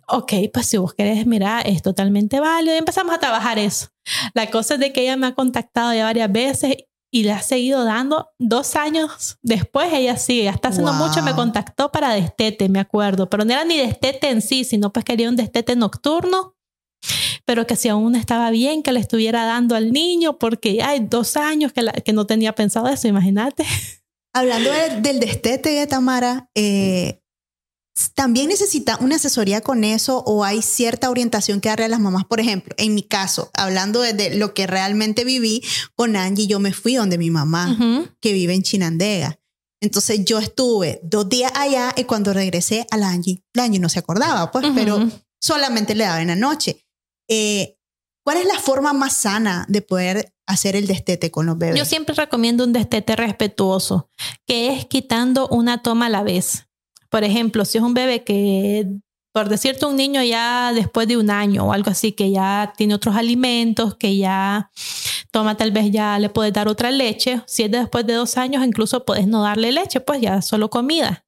ok, pues si vos querés, mira, es totalmente válido. Y empezamos a trabajar eso. La cosa es de que ella me ha contactado ya varias veces y le ha seguido dando dos años después. Ella sigue, hasta Wow. mucho me contactó para destete, me acuerdo, pero no era ni destete en sí, sino pues quería un destete nocturno pero que si aún estaba bien que le estuviera dando al niño porque hay dos años que, la- que no tenía pensado eso, imagínate. Hablando de- del destete de Tamara, eh, ¿también necesita una asesoría con eso o hay cierta orientación que darle a las mamás? Por ejemplo, en mi caso, hablando de, lo que realmente viví con Angie, yo me fui donde mi mamá, que vive en Chinandega. Entonces yo estuve dos días allá y cuando regresé a la Angie, la Angie no se acordaba, pues, pero solamente le daba en la noche. Eh, ¿Cuál es la forma más sana de poder hacer el destete con los bebés? Yo siempre recomiendo un destete respetuoso, que es quitando una toma a la vez. Por ejemplo, si es un bebé que, por decirte, un niño ya después de un año o algo así, que ya tiene otros alimentos, que ya toma tal vez ya le puedes dar otra leche. Si es de después de dos años, incluso puedes no darle leche, pues ya solo comida.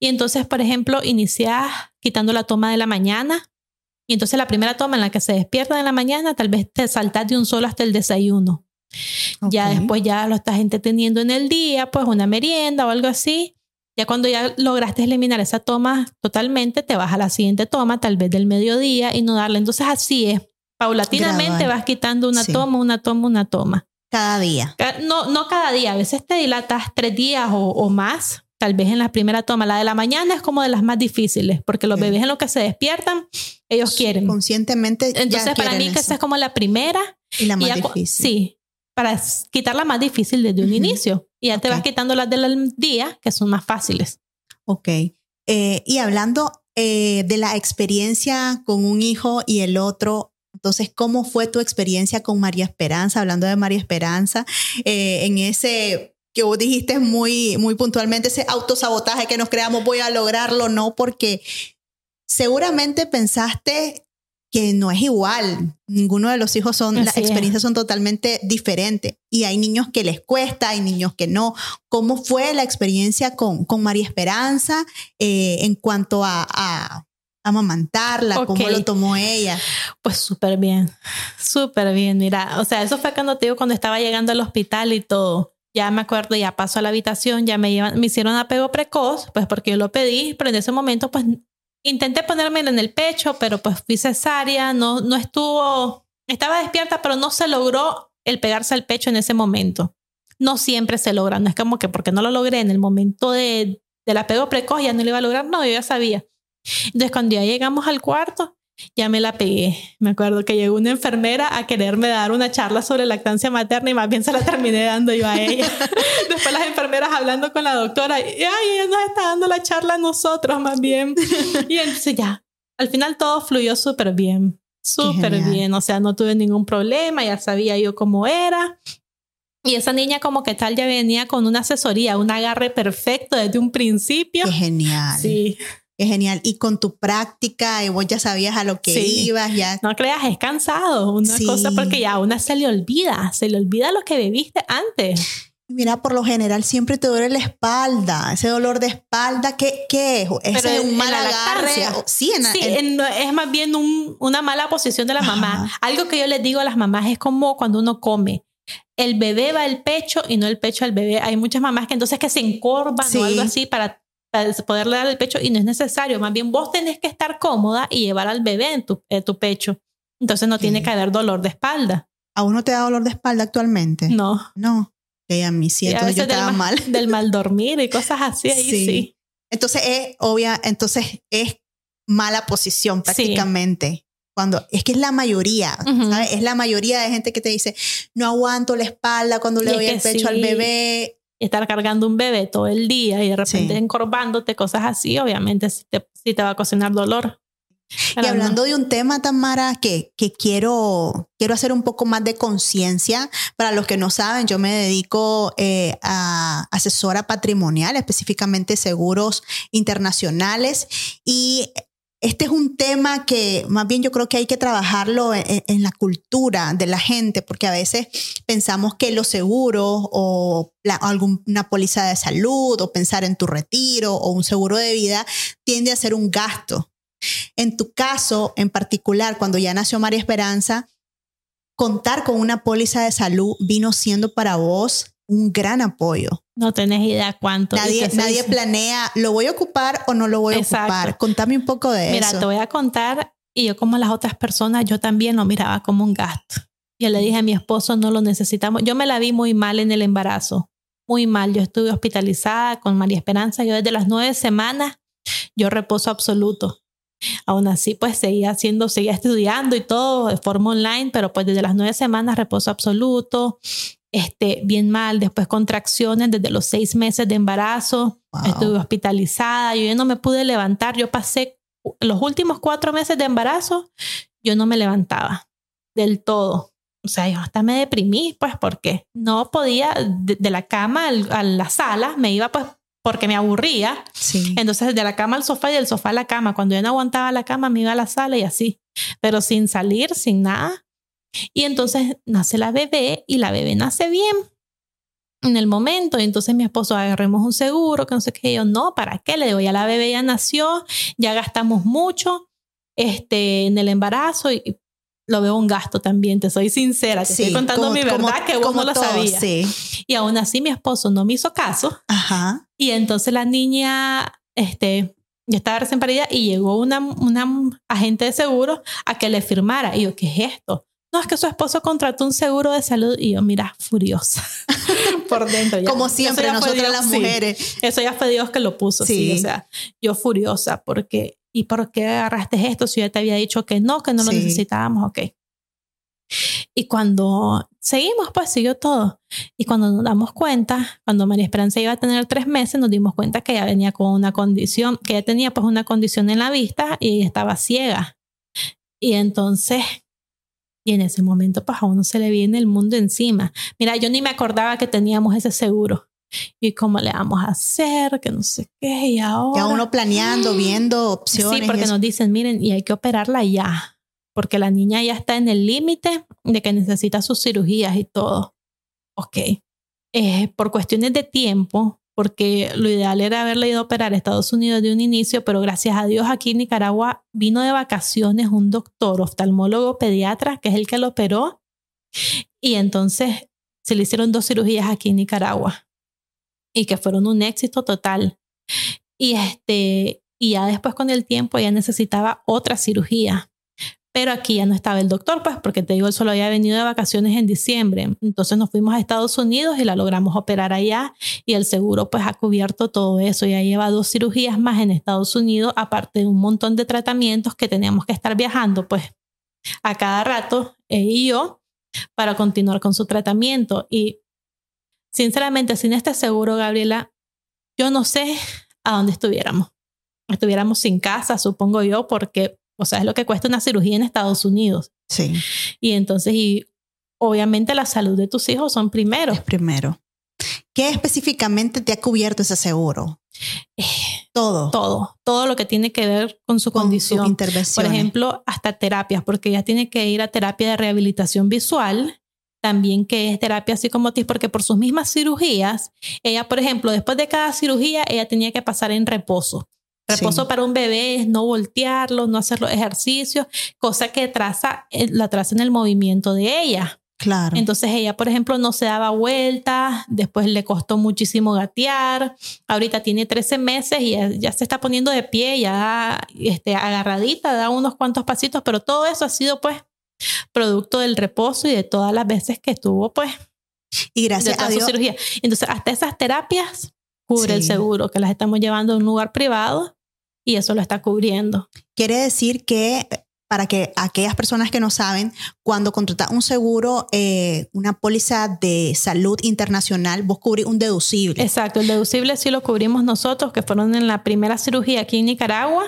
Y entonces, por ejemplo, inicias quitando la toma de la mañana. Y entonces la primera toma en la que se despierta de la mañana, tal vez te saltas de un solo hasta el desayuno. Ya después ya lo estás entreteniendo en el día, pues una merienda o algo así. Ya cuando ya lograste eliminar esa toma totalmente, te vas a la siguiente toma, tal vez del mediodía, y no darle. Entonces así es. Paulatinamente Gradual. vas quitando una Sí. toma, una toma, una toma. Cada día. No, no cada día, a veces te dilatas tres días o, o más. Tal vez en la primera toma. La de la mañana es como de las más difíciles, porque los bebés en lo que se despiertan, ellos quieren. Conscientemente. ya Entonces, para mí que eso. esa es como la primera. y la Y más ya cu- difícil. Sí. Para quitarla más difícil desde un inicio. Y ya te vas quitando las del día, que son más fáciles. Ok. Eh, y hablando eh, de la experiencia con un hijo y el otro, entonces, ¿cómo fue tu experiencia con María Esperanza? Hablando de María Esperanza, eh, en ese que vos dijiste muy, muy puntualmente, ese autosabotaje que nos creamos, voy a lograrlo, no, porque seguramente pensaste que no es igual. Ninguno de los hijos son, las experiencias son totalmente diferentes. Y hay niños que les cuesta, hay niños que no. ¿Cómo fue la experiencia con, con María Esperanza eh, en cuanto a, a amamantarla? ¿Cómo lo tomó ella? Pues súper bien, súper bien. Mira, o sea, eso fue cuando te digo, cuando estaba llegando al hospital y todo. Ya me acuerdo, ya pasó a la habitación, ya me, llevan, me hicieron apego precoz, pues porque yo lo pedí, pero en ese momento pues intenté ponerme en el pecho, pero pues fui cesárea, no, no estuvo, estaba despierta, pero no se logró el pegarse al pecho en ese momento. No siempre se logra, no es como que porque no lo logré en el momento de, del apego precoz ya no lo iba a lograr, no, yo ya sabía. Entonces cuando ya llegamos al cuarto, ya me la pegué. Me acuerdo que llegó una enfermera a quererme dar una charla sobre lactancia materna y más bien se la terminé dando yo a ella. Después las enfermeras hablando con la doctora y ay, ella nos está dando la charla a nosotros más bien. Y entonces ya, al final todo fluyó súper bien, súper bien. O sea, no tuve ningún problema, ya sabía yo cómo era. Y esa niña como que tal ya venía con una asesoría, un agarre perfecto desde un principio. Qué genial. Sí. Es genial. Y con tu práctica, y vos ya sabías a lo que ibas, ya. No creas, es cansado. Una cosa porque ya a una se le olvida, se le olvida lo que viviste antes. Mira, por lo general siempre te duele la espalda, ese dolor de espalda, ¿qué, qué es? ¿Es un mal agarre? Sí, es más bien una mala posición de la mamá. Algo que yo les digo a las mamás es como cuando uno come. El bebé va al pecho y no el pecho al bebé. Hay muchas mamás que entonces que se encorvan o algo así para poderle dar el pecho y no es necesario. Más bien vos tenés que estar cómoda y llevar al bebé en tu, tu pecho. Entonces no tiene que haber dolor de espalda. ¿A uno te da dolor de espalda actualmente? No. No. Que a mí sí, entonces yo estaba mal. Del mal dormir y cosas así, ahí sí. Entonces es obvia, entonces es mala posición prácticamente. Cuando es que es la mayoría, ¿sabes? Es la mayoría de gente que te dice, no aguanto la espalda cuando le doy el pecho al bebé estar cargando un bebé todo el día y de repente encorvándote, cosas así, obviamente sí te, te va a cocinar dolor. y hablando de un tema, Tamara, que, que quiero, quiero hacer un poco más de conciencia. Para los que no saben, yo me dedico eh, a asesora patrimonial, específicamente seguros internacionales. Y este es un tema que más bien yo creo que hay que trabajarlo en, la cultura de la gente, porque a veces pensamos que los seguros o alguna póliza de salud o pensar en tu retiro o un seguro de vida tiende a ser un gasto. En tu caso en particular, cuando ya nació María Esperanza, contar con una póliza de salud vino siendo para vos un gran apoyo. No tenés idea cuánto. Nadie, nadie planea, ¿lo voy a ocupar o no lo voy a ocupar? Contame un poco de eso. Mira, te voy a contar, y yo como las otras personas, yo también lo miraba como un gasto. Yo le dije a mi esposo, no lo necesitamos. Yo me la vi muy mal en el embarazo, muy mal. Yo estuve hospitalizada con María Esperanza. Yo desde las nueve semanas, yo reposo absoluto. Aún así, pues seguía haciendo, seguía estudiando y todo de forma online, pero pues desde las nueve semanas reposo absoluto este, bien mal, después contracciones desde los seis meses de embarazo, estuve hospitalizada, yo ya no me pude levantar, yo pasé los últimos cuatro meses de embarazo, yo no me levantaba del todo. O sea, yo hasta me deprimí, pues, porque no podía de, la cama a la sala, me iba pues porque me aburría. Sí. Entonces, de la cama al sofá y del sofá a la cama. Cuando yo no aguantaba la cama, me iba a la sala y así. Pero sin salir, sin nada. Y entonces nace la bebé y la bebé nace bien en el momento. Y entonces mi esposo agarremos un seguro, que no sé qué. Yo, no, ¿para qué? Le digo, ya la bebé ya nació, ya gastamos mucho este, en el embarazo y lo veo un gasto también, te soy sincera, te estoy contando mi verdad que vos no lo sabías. Y aún así mi esposo no me hizo caso. Ajá. Y entonces la niña, este, yo estaba recién parida y llegó una, una agente de seguro a que le firmara. Y yo, ¿qué es esto? No, es que su esposo contrató un seguro de salud y yo, mira, furiosa por dentro. Como siempre, nosotras las mujeres. eso ya fue Dios que lo puso, sí. O sea, yo furiosa porque, ¿y por qué agarraste esto si yo te había dicho que no, que no lo necesitábamos? Ok. Y cuando seguimos, pues siguió todo. Y cuando nos damos cuenta, cuando María Esperanza iba a tener tres meses, nos dimos cuenta que ella venía con una condición, que ella tenía pues una condición en la vista y estaba ciega. Y entonces, y en ese momento pues a uno se le viene el mundo encima. Mira, yo ni me acordaba que teníamos ese seguro. ¿Y cómo le vamos a hacer? Que no sé qué. Y ahora. Ya uno planeando, viendo opciones. Sí, porque nos dicen, miren, y hay que operarla ya porque la niña ya está en el límite de que necesita sus cirugías y todo. Ok. Eh, por cuestiones de tiempo, porque lo ideal era haberle ido a operar a Estados Unidos de un inicio, pero gracias a Dios aquí en Nicaragua vino de vacaciones un doctor oftalmólogo pediatra, que es el que lo operó, y entonces se le hicieron dos cirugías aquí en Nicaragua y que fueron un éxito total. Y este, y ya después con el tiempo ella necesitaba otra cirugía pero aquí ya no estaba el doctor, pues porque te digo, él solo había venido de vacaciones en diciembre. Entonces nos fuimos a Estados Unidos y la logramos operar allá y el seguro pues ha cubierto todo eso. Ya lleva dos cirugías más en Estados Unidos, aparte de un montón de tratamientos que teníamos que estar viajando pues a cada rato, él y yo, para continuar con su tratamiento. Y sinceramente, sin este seguro, Gabriela, yo no sé a dónde estuviéramos. Estuviéramos sin casa, supongo yo, porque o sea, es lo que cuesta una cirugía en Estados Unidos. Sí. Y entonces, y obviamente la salud de tus hijos son primero. Es primero. ¿Qué específicamente te ha cubierto ese seguro? Eh, todo. Todo. Todo lo que tiene que ver con su condición. intervención. Por ejemplo, hasta terapias, porque ella tiene que ir a terapia de rehabilitación visual. También que es terapia psicomotriz, porque por sus mismas cirugías, ella, por ejemplo, después de cada cirugía, ella tenía que pasar en reposo. Reposo para un bebé es no voltearlo, no hacer los ejercicios, cosa que traza, eh, la traza en el movimiento de ella. Claro. Entonces ella, por ejemplo, no se daba vueltas, después le costó muchísimo gatear, ahorita tiene 13 meses y ya, se está poniendo de pie, ya este, agarradita, da unos cuantos pasitos, pero todo eso ha sido pues producto del reposo y de todas las veces que estuvo pues y gracias a Dios. cirugía. Entonces hasta esas terapias cubre el seguro, que las estamos llevando a un lugar privado y eso lo está cubriendo. Quiere decir que para que aquellas personas que no saben, cuando contratas un seguro, eh, una póliza de salud internacional, vos cubrís un deducible. Exacto, el deducible sí lo cubrimos nosotros, que fueron en la primera cirugía aquí en Nicaragua,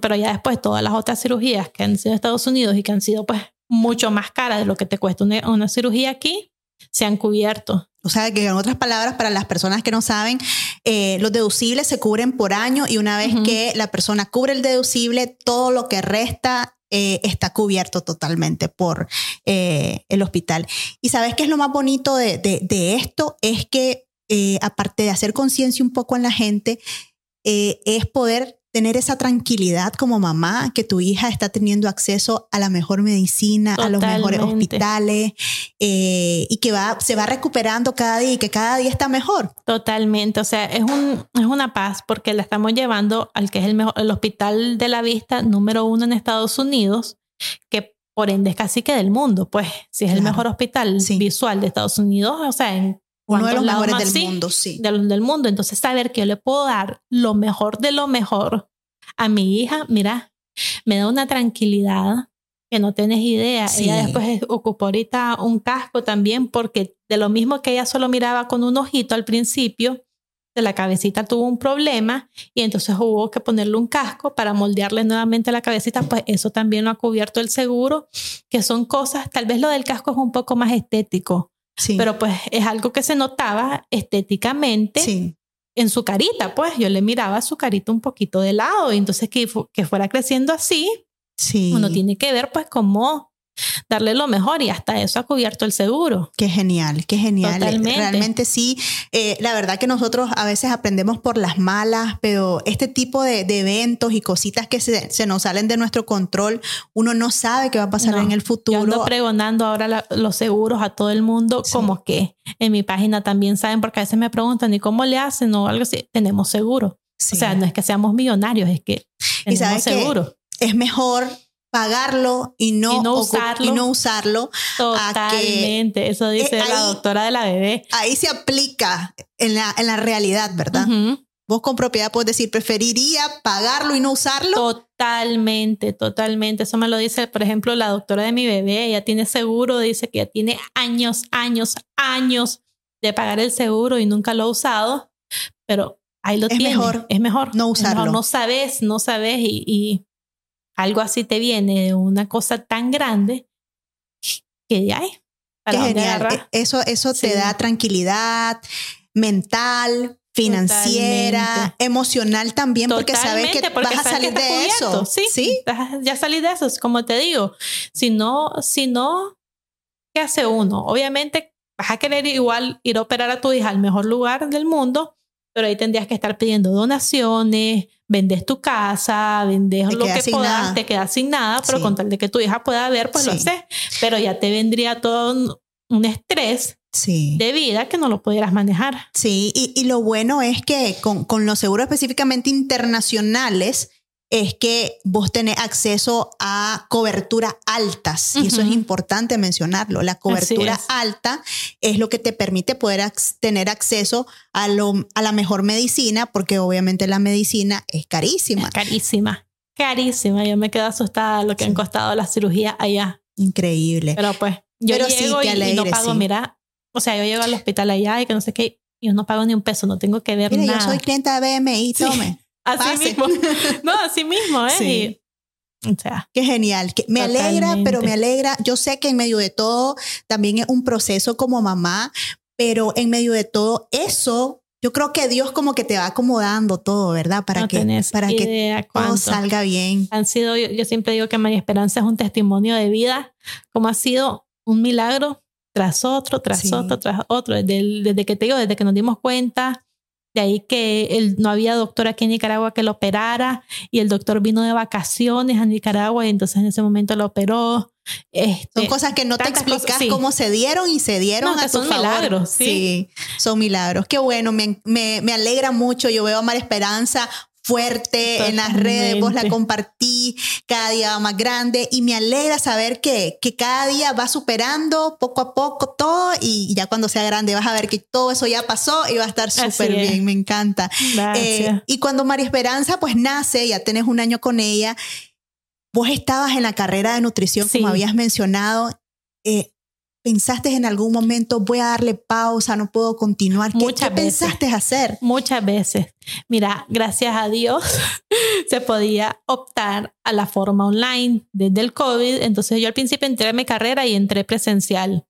pero ya después todas las otras cirugías que han sido en Estados Unidos y que han sido pues mucho más caras de lo que te cuesta una cirugía aquí, se han cubierto. O sea, que en otras palabras, para las personas que no saben, eh, los deducibles se cubren por año y una vez que la persona cubre el deducible, todo lo que resta eh, está cubierto totalmente por eh, el hospital. Y sabes qué es lo más bonito de, de esto? Es que aparte de hacer conciencia un poco en la gente, es poder tener esa tranquilidad como mamá, que tu hija está teniendo acceso a la mejor medicina, a los mejores hospitales eh, y que va, se va recuperando cada día y que cada día está mejor. Totalmente, o sea, es, un, es una paz porque la estamos llevando al que es el, mejor, el hospital de la vista número uno en Estados Unidos, que por ende es casi que del mundo, pues si es el mejor hospital visual de Estados Unidos, o sea, en uno de los mejores del mundo, sí. Del, del mundo. Entonces, saber que yo le puedo dar lo mejor de lo mejor a mi hija, mira, me da una tranquilidad que no tienes idea. Ella después ocupó ahorita un casco también porque de lo mismo que ella solo miraba con un ojito al principio, de la cabecita tuvo un problema y entonces hubo que ponerle un casco para moldearle nuevamente la cabecita, pues eso también lo ha cubierto el seguro, que son cosas, tal vez lo del casco es un poco más estético, pero pues es algo que se notaba estéticamente en su carita, pues. Yo le miraba su carita un poquito de lado y entonces que, que fuera creciendo así, sí. uno tiene que ver pues cómo darle lo mejor y hasta eso ha cubierto el seguro. Qué genial, qué genial. Realmente sí, eh, la verdad que nosotros a veces aprendemos por las malas, pero este tipo de, eventos y cositas que se, se, nos salen de nuestro control, uno no sabe qué va a pasar en el futuro. Yo ando pregonando ahora los seguros a todo el mundo, como que en mi página también saben, porque a veces me preguntan, ¿y cómo le hacen o algo así? Tenemos seguro. O sea, no es que seamos millonarios, es que tenemos seguro. Es mejor pagarlo y no, usarlo. Y no usarlo Totalmente, eso dice eh, la doctora de la bebé. Ahí se aplica en la, en la realidad, ¿verdad? Vos con propiedad puedes decir, preferiría pagarlo y no usarlo. Totalmente, totalmente. Eso me lo dice, por ejemplo, la doctora de mi bebé. Ella tiene seguro, dice que ya tiene años, años, años de pagar el seguro y nunca lo ha usado, pero ahí lo Es tiene. mejor es mejor no Es mejor. usarlo. No sabes, no sabes y, y algo así te viene de una cosa tan grande que ya para genial. E- Eso, eso te da tranquilidad mental, financiera, Totalmente. emocional también, porque sabes que Totalmente, porque vas a salir de eso. Sí, sí, ya salí de eso, es como te digo. Si no, si no, ¿qué hace uno? Obviamente vas a querer igual ir a operar a tu hija al mejor lugar del mundo, pero ahí tendrías que estar pidiendo donaciones, vendes tu casa, vendes Te lo que puedas, nada. te quedas sin nada, pero Sí. con tal de que tu hija pueda ver, pues lo haces. Pero ya te vendría todo un, un estrés sí. de vida que no lo pudieras manejar. Sí, y, y lo bueno es que con, con los seguros específicamente internacionales es que vos tenés acceso a cobertura altas y eso es importante mencionarlo. La cobertura es. alta es lo que te permite poder ac- tener acceso a, lo, a la mejor medicina porque obviamente la medicina es carísima. Carísima, carísima. Yo me quedo asustada de lo que Sí. han costado las cirugías allá. Increíble. Pero pues, yo Pero sí, llego te y- y, no alegre, pago, sí. mira, o sea, yo llego al hospital allá y que no sé qué, y yo no pago ni un peso, no tengo que ver Mira, nada. yo soy clienta de BMI, Sí. tome. Así pase. mismo. No, así mismo, ¿eh? Sí. Y, o sea, Qué genial. Que me alegra, pero me alegra. Yo sé que en medio de todo también es un proceso como mamá, pero en medio de todo eso, yo creo que Dios como que te va acomodando todo, ¿verdad? Para no que, para que todo salga bien. Han sido, yo, yo siempre digo que María Esperanza es un testimonio de vida, como ha sido un milagro tras otro, tras Sí. otro, tras otro. Desde, desde que te digo, desde que nos dimos cuenta, de ahí que él, no había doctor aquí en Nicaragua que lo operara y el doctor vino de vacaciones a Nicaragua y entonces en ese momento lo operó. Este, Son cosas que no te explicas cosas, sí. cómo se dieron y se dieron No, a son favor. milagros, sí. son milagros. Qué bueno, me, me, me alegra mucho. Yo veo a Mar Esperanza fuerte en las redes, vos la compartí, cada día va más grande y me alegra saber que, que cada día va superando poco a poco todo y ya cuando sea grande vas a ver que todo eso ya pasó y va a estar súper es. bien, me encanta. Eh, y cuando María Esperanza pues nace, ya tenés un año con ella, vos estabas en la carrera de nutrición, Sí. como habías mencionado. eh, ¿Pensaste en algún momento, voy a darle pausa, no puedo continuar? ¿Qué, Muchas qué veces. pensaste hacer? Muchas veces. Mira, gracias a Dios se podía optar a la forma online desde el COVID. Entonces yo al principio entré a mi carrera y entré presencial.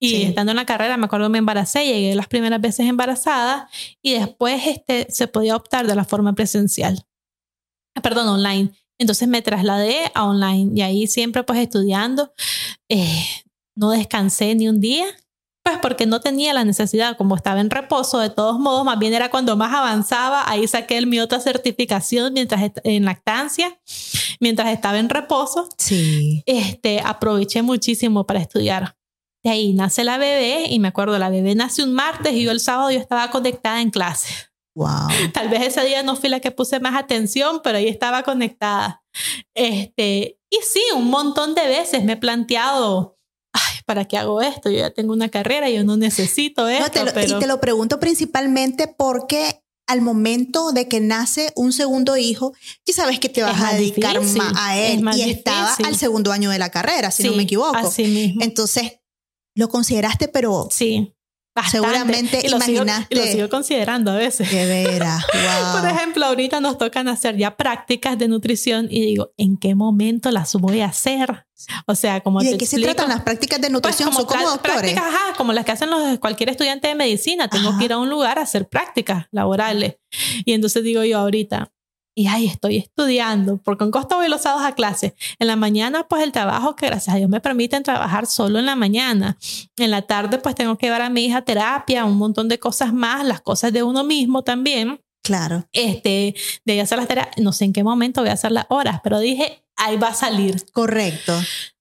Y Sí. estando en la carrera, me acuerdo me embaracé, llegué las primeras veces embarazada y después este, se podía optar de la forma presencial. Ah, Perdón, online. Entonces me trasladé a online y ahí siempre pues estudiando. Eh, no descansé ni un día, pues porque no tenía la necesidad, como estaba en reposo, de todos modos, más bien era cuando más avanzaba, ahí saqué mi otra certificación mientras en lactancia, mientras estaba en reposo, Sí. este, aproveché muchísimo para estudiar. De ahí nace la bebé y me acuerdo, la bebé nace un martes y yo el sábado yo estaba conectada en clase. Wow. Tal vez ese día no fui la que puse más atención, pero ahí estaba conectada. Este, y sí, un montón de veces me he planteado, ¿para qué hago esto? Yo ya tengo una carrera, yo no necesito esto. No, te lo- pero... Y te lo pregunto principalmente porque al momento de que nace un segundo hijo, ya sabes que te vas a dedicar difícil, más a es él. más Y estaba difícil. al segundo año de la carrera, si no me equivoco. Así mismo. Entonces, lo consideraste, pero sí. Bastante. seguramente y lo sigo- y lo sigo considerando a veces. de veras. Wow. Por ejemplo, ahorita nos tocan hacer ya prácticas de nutrición y digo, ¿en qué momento las voy a hacer? O sea, como ¿Y de te qué se tratan las prácticas de pues nutrición? ¿Son como pra- doctores? prácticas, ajá, como las que hacen los, cualquier estudiante de medicina. Tengo Ajá. que ir a un lugar a hacer prácticas laborales. Y entonces digo yo ahorita, y ay, estoy estudiando, porque con costo voy los sábados a clase. En la mañana, pues el trabajo que gracias a Dios me permiten trabajar solo en la mañana. En la tarde, pues tengo que llevar a mi hija a terapia, un montón de cosas más, las cosas de uno mismo también. Claro. Este, de ir a hacer las tareas, no sé en qué momento voy a hacer las horas, pero dije, ahí va a salir. Correcto.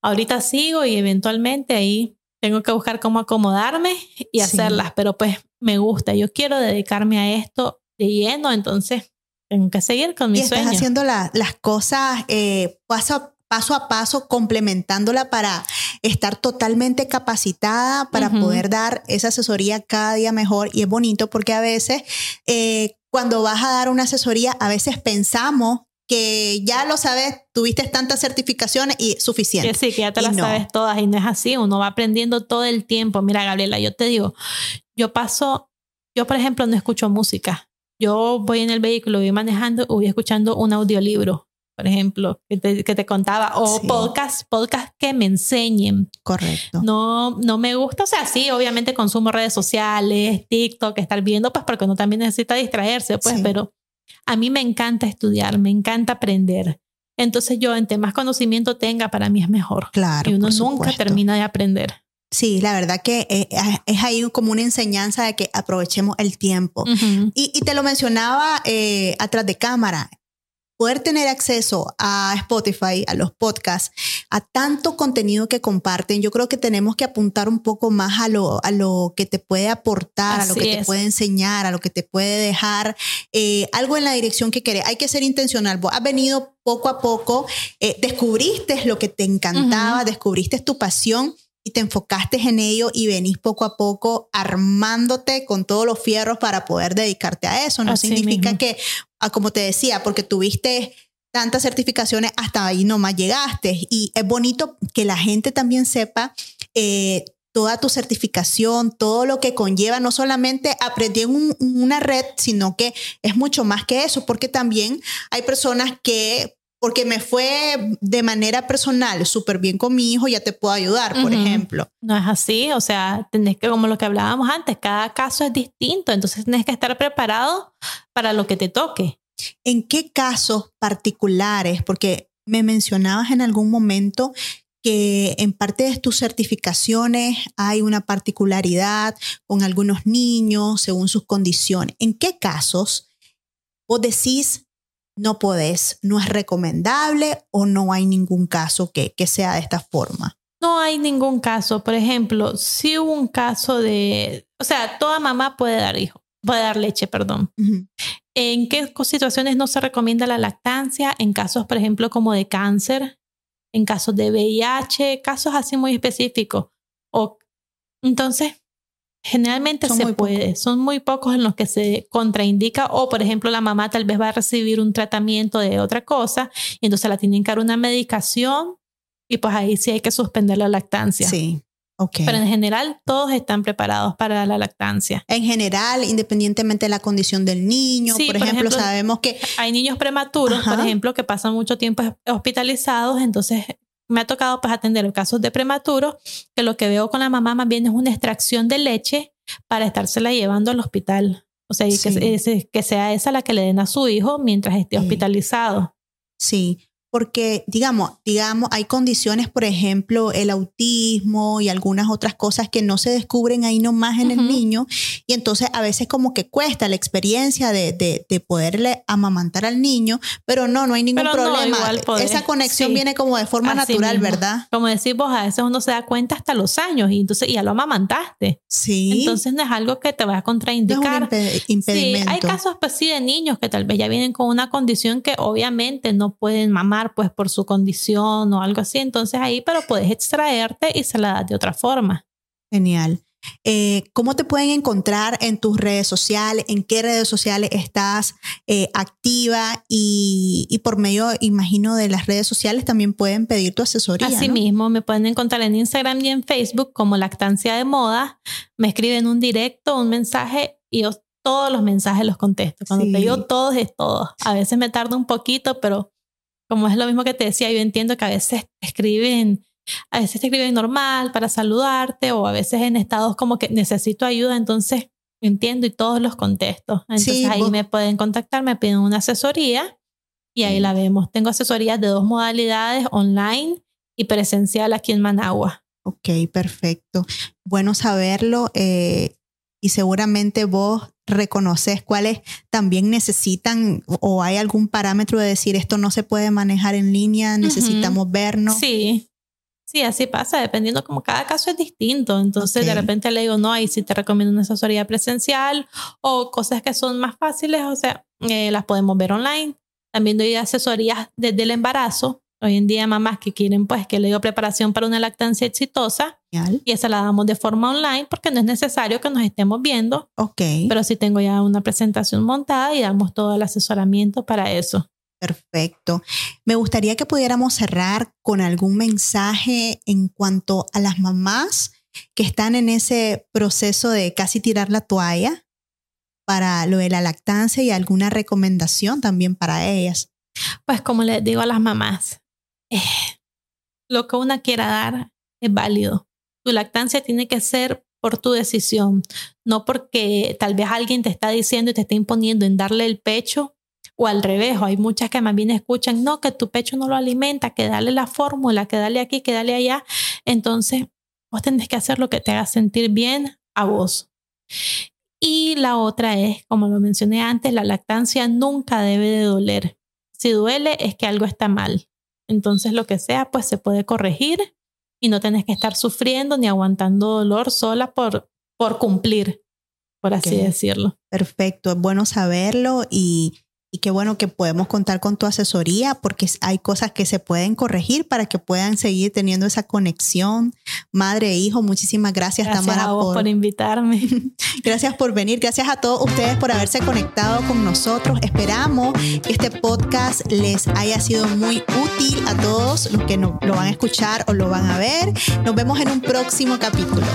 Ahorita sigo y eventualmente ahí tengo que buscar cómo acomodarme y Sí. hacerlas, pero pues me gusta, yo quiero dedicarme a esto de lleno, entonces tengo que seguir con Y mi estás sueño. haciendo la- las cosas eh, paso, a, paso a paso, complementándola para estar totalmente capacitada, para poder dar esa asesoría cada día mejor. Y es bonito porque a veces eh, cuando vas a dar una asesoría, a veces pensamos que ya lo sabes, tuviste tantas certificaciones y suficiente. Que sí, que ya te las sabes todas y no es así, uno va aprendiendo todo el tiempo. Mira, Gabriela, yo te digo, yo paso, yo por ejemplo no escucho música. Yo voy en el vehículo, voy manejando, voy escuchando un audiolibro por ejemplo, que te, que te contaba, o podcast, podcast que me enseñen. Correcto. No, no me gusta, o sea, sí, obviamente consumo redes sociales, TikTok, estar viendo, pues porque uno también necesita distraerse, pues, pero a mí me encanta estudiar, me encanta aprender. Entonces yo, entre más conocimiento tenga, para mí es mejor. Claro. Y uno nunca termina de aprender. Sí, la verdad que eh, es ahí como una enseñanza de que aprovechemos el tiempo. y, y, te lo mencionaba eh, atrás de cámara poder tener acceso a Spotify, a los podcasts, a tanto contenido que comparten, yo creo que tenemos que apuntar un poco más a lo, a lo que te puede aportar, a lo que te puede enseñar, a lo que te puede dejar eh, algo en la dirección que querés. Hay que ser intencional. Vos has venido poco a poco, eh, descubriste lo que te encantaba, descubriste tu pasión y te enfocaste en ello y venís poco a poco armándote con todos los fierros para poder dedicarte a eso. No significa que, ah, como te decía, porque tuviste tantas certificaciones, hasta ahí nomás llegaste. Y es bonito que la gente también sepa eh, toda tu certificación, todo lo que conlleva, no solamente aprender en una red, sino que es mucho más que eso, porque también hay personas que porque me fue de manera personal súper bien con mi hijo, ya te puedo ayudar, por ejemplo. No es así, o sea, tenés que, como lo que hablábamos antes, cada caso es distinto, entonces tienes que estar preparado para lo que te toque. ¿En qué casos particulares? Porque me mencionabas en algún momento que en parte de tus certificaciones hay una particularidad con algunos niños según sus condiciones. ¿En qué casos vos decís, no podés, no es recomendable o no hay ningún caso que, que sea de esta forma? No hay ningún caso. Por ejemplo, si hubo un caso de, o sea, toda mamá puede dar hijo, puede dar leche, perdón. ¿En qué situaciones no se recomienda la lactancia? En casos, por ejemplo, como de cáncer, en casos de VIH, casos así muy específicos. O, entonces, Generalmente se puede, son muy pocos en los que se contraindica o, por ejemplo, la mamá tal vez va a recibir un tratamiento de otra cosa y entonces la tienen que dar una medicación y pues ahí sí hay que suspender la lactancia. Sí. Okay. Pero en general todos están preparados para la lactancia. En general, independientemente de la condición del niño, por, ejemplo, sabemos que hay niños prematuros, por ejemplo, que pasan mucho tiempo hospitalizados, entonces me ha tocado pues atender casos de prematuros, que lo que veo con la mamá más bien es una extracción de leche para estársela llevando al hospital. O sea, que, que, sea esa la que le den a su hijo mientras esté hospitalizado. Sí, porque digamos, digamos, hay condiciones, por ejemplo, el autismo y algunas otras cosas que no se descubren ahí nomás en el niño y entonces a veces como que cuesta la experiencia de, de, poderle amamantar al niño, pero no, no hay ningún problema. Esa conexión viene como de forma natural, ¿verdad? Como decís vos, a veces uno se da cuenta hasta los años y entonces ya lo amamantaste. Sí. Entonces no es algo que te va a contraindicar. Sí, hay casos pues sí de niños que tal vez ya vienen con una condición que obviamente no pueden mamar pues por su condición o algo así. Entonces ahí, pero puedes extraerte y se la das de otra forma. Genial. Eh, ¿Cómo te pueden encontrar en tus redes sociales? ¿En qué redes sociales estás eh, activa? Y, por medio, imagino, de las redes sociales también pueden pedir tu asesoría. Así mismo, me pueden encontrar en Instagram y en Facebook como Lactancia de Moda. Me escriben un directo, un mensaje y yo todos los mensajes los contesto. Cuando te digo todos, es todos. A veces me tarda un poquito, pero como es lo mismo que te decía, yo entiendo que a veces te escriben, a veces te escriben normal para saludarte o a veces en estados como que necesito ayuda, entonces entiendo y todos los contesto. Entonces ahí me pueden contactar, me piden una asesoría y ahí la vemos. Tengo asesorías de dos modalidades, online y presencial aquí en Managua. Ok, perfecto. Bueno saberlo. Eh, y seguramente vos reconoces cuáles también necesitan o hay algún parámetro de decir esto no se puede manejar en línea, necesitamos vernos. Sí. Sí, así pasa, dependiendo como cada caso es distinto. Entonces, de repente le digo, no, ahí sí te recomiendo una asesoría presencial o cosas que son más fáciles, o sea, eh, las podemos ver online. También doy asesorías desde el embarazo, Hoy en día mamás que quieren pues que le digo preparación para una lactancia exitosa y esa la damos de forma online porque no es necesario que nos estemos viendo. Ok. Pero sí tengo ya una presentación montada y damos todo el asesoramiento para eso. Perfecto. Me gustaría que pudiéramos cerrar con algún mensaje en cuanto a las mamás que están en ese proceso de casi tirar la toalla para lo de la lactancia y alguna recomendación también para ellas. Pues como les digo a las mamás, lo que una quiera dar es válido. Tu lactancia tiene que ser por tu decisión, no porque tal vez alguien te está diciendo y te está imponiendo en darle el pecho o al revés, hay muchas que más bien escuchan, no, que tu pecho no lo alimenta, que dale la fórmula, que dale aquí, que dale allá. Entonces, vos tenés que hacer lo que te haga sentir bien a vos. Y la otra es, como lo mencioné antes, la lactancia nunca debe de doler. Si duele es que algo está mal. Entonces, lo que sea, pues se puede corregir y no tenés que estar sufriendo ni aguantando dolor sola por, por cumplir, por así decirlo. Perfecto, es bueno saberlo y y qué bueno que podemos contar con tu asesoría porque hay cosas que se pueden corregir para que puedan seguir teniendo esa conexión madre e hijo. Muchísimas gracias, Tamara por, invitarme. gracias por venir. Gracias a todos ustedes por haberse conectado con nosotros. Esperamos que este podcast les haya sido muy útil a todos los que no, lo van a escuchar o lo van a ver. Nos vemos en un próximo capítulo.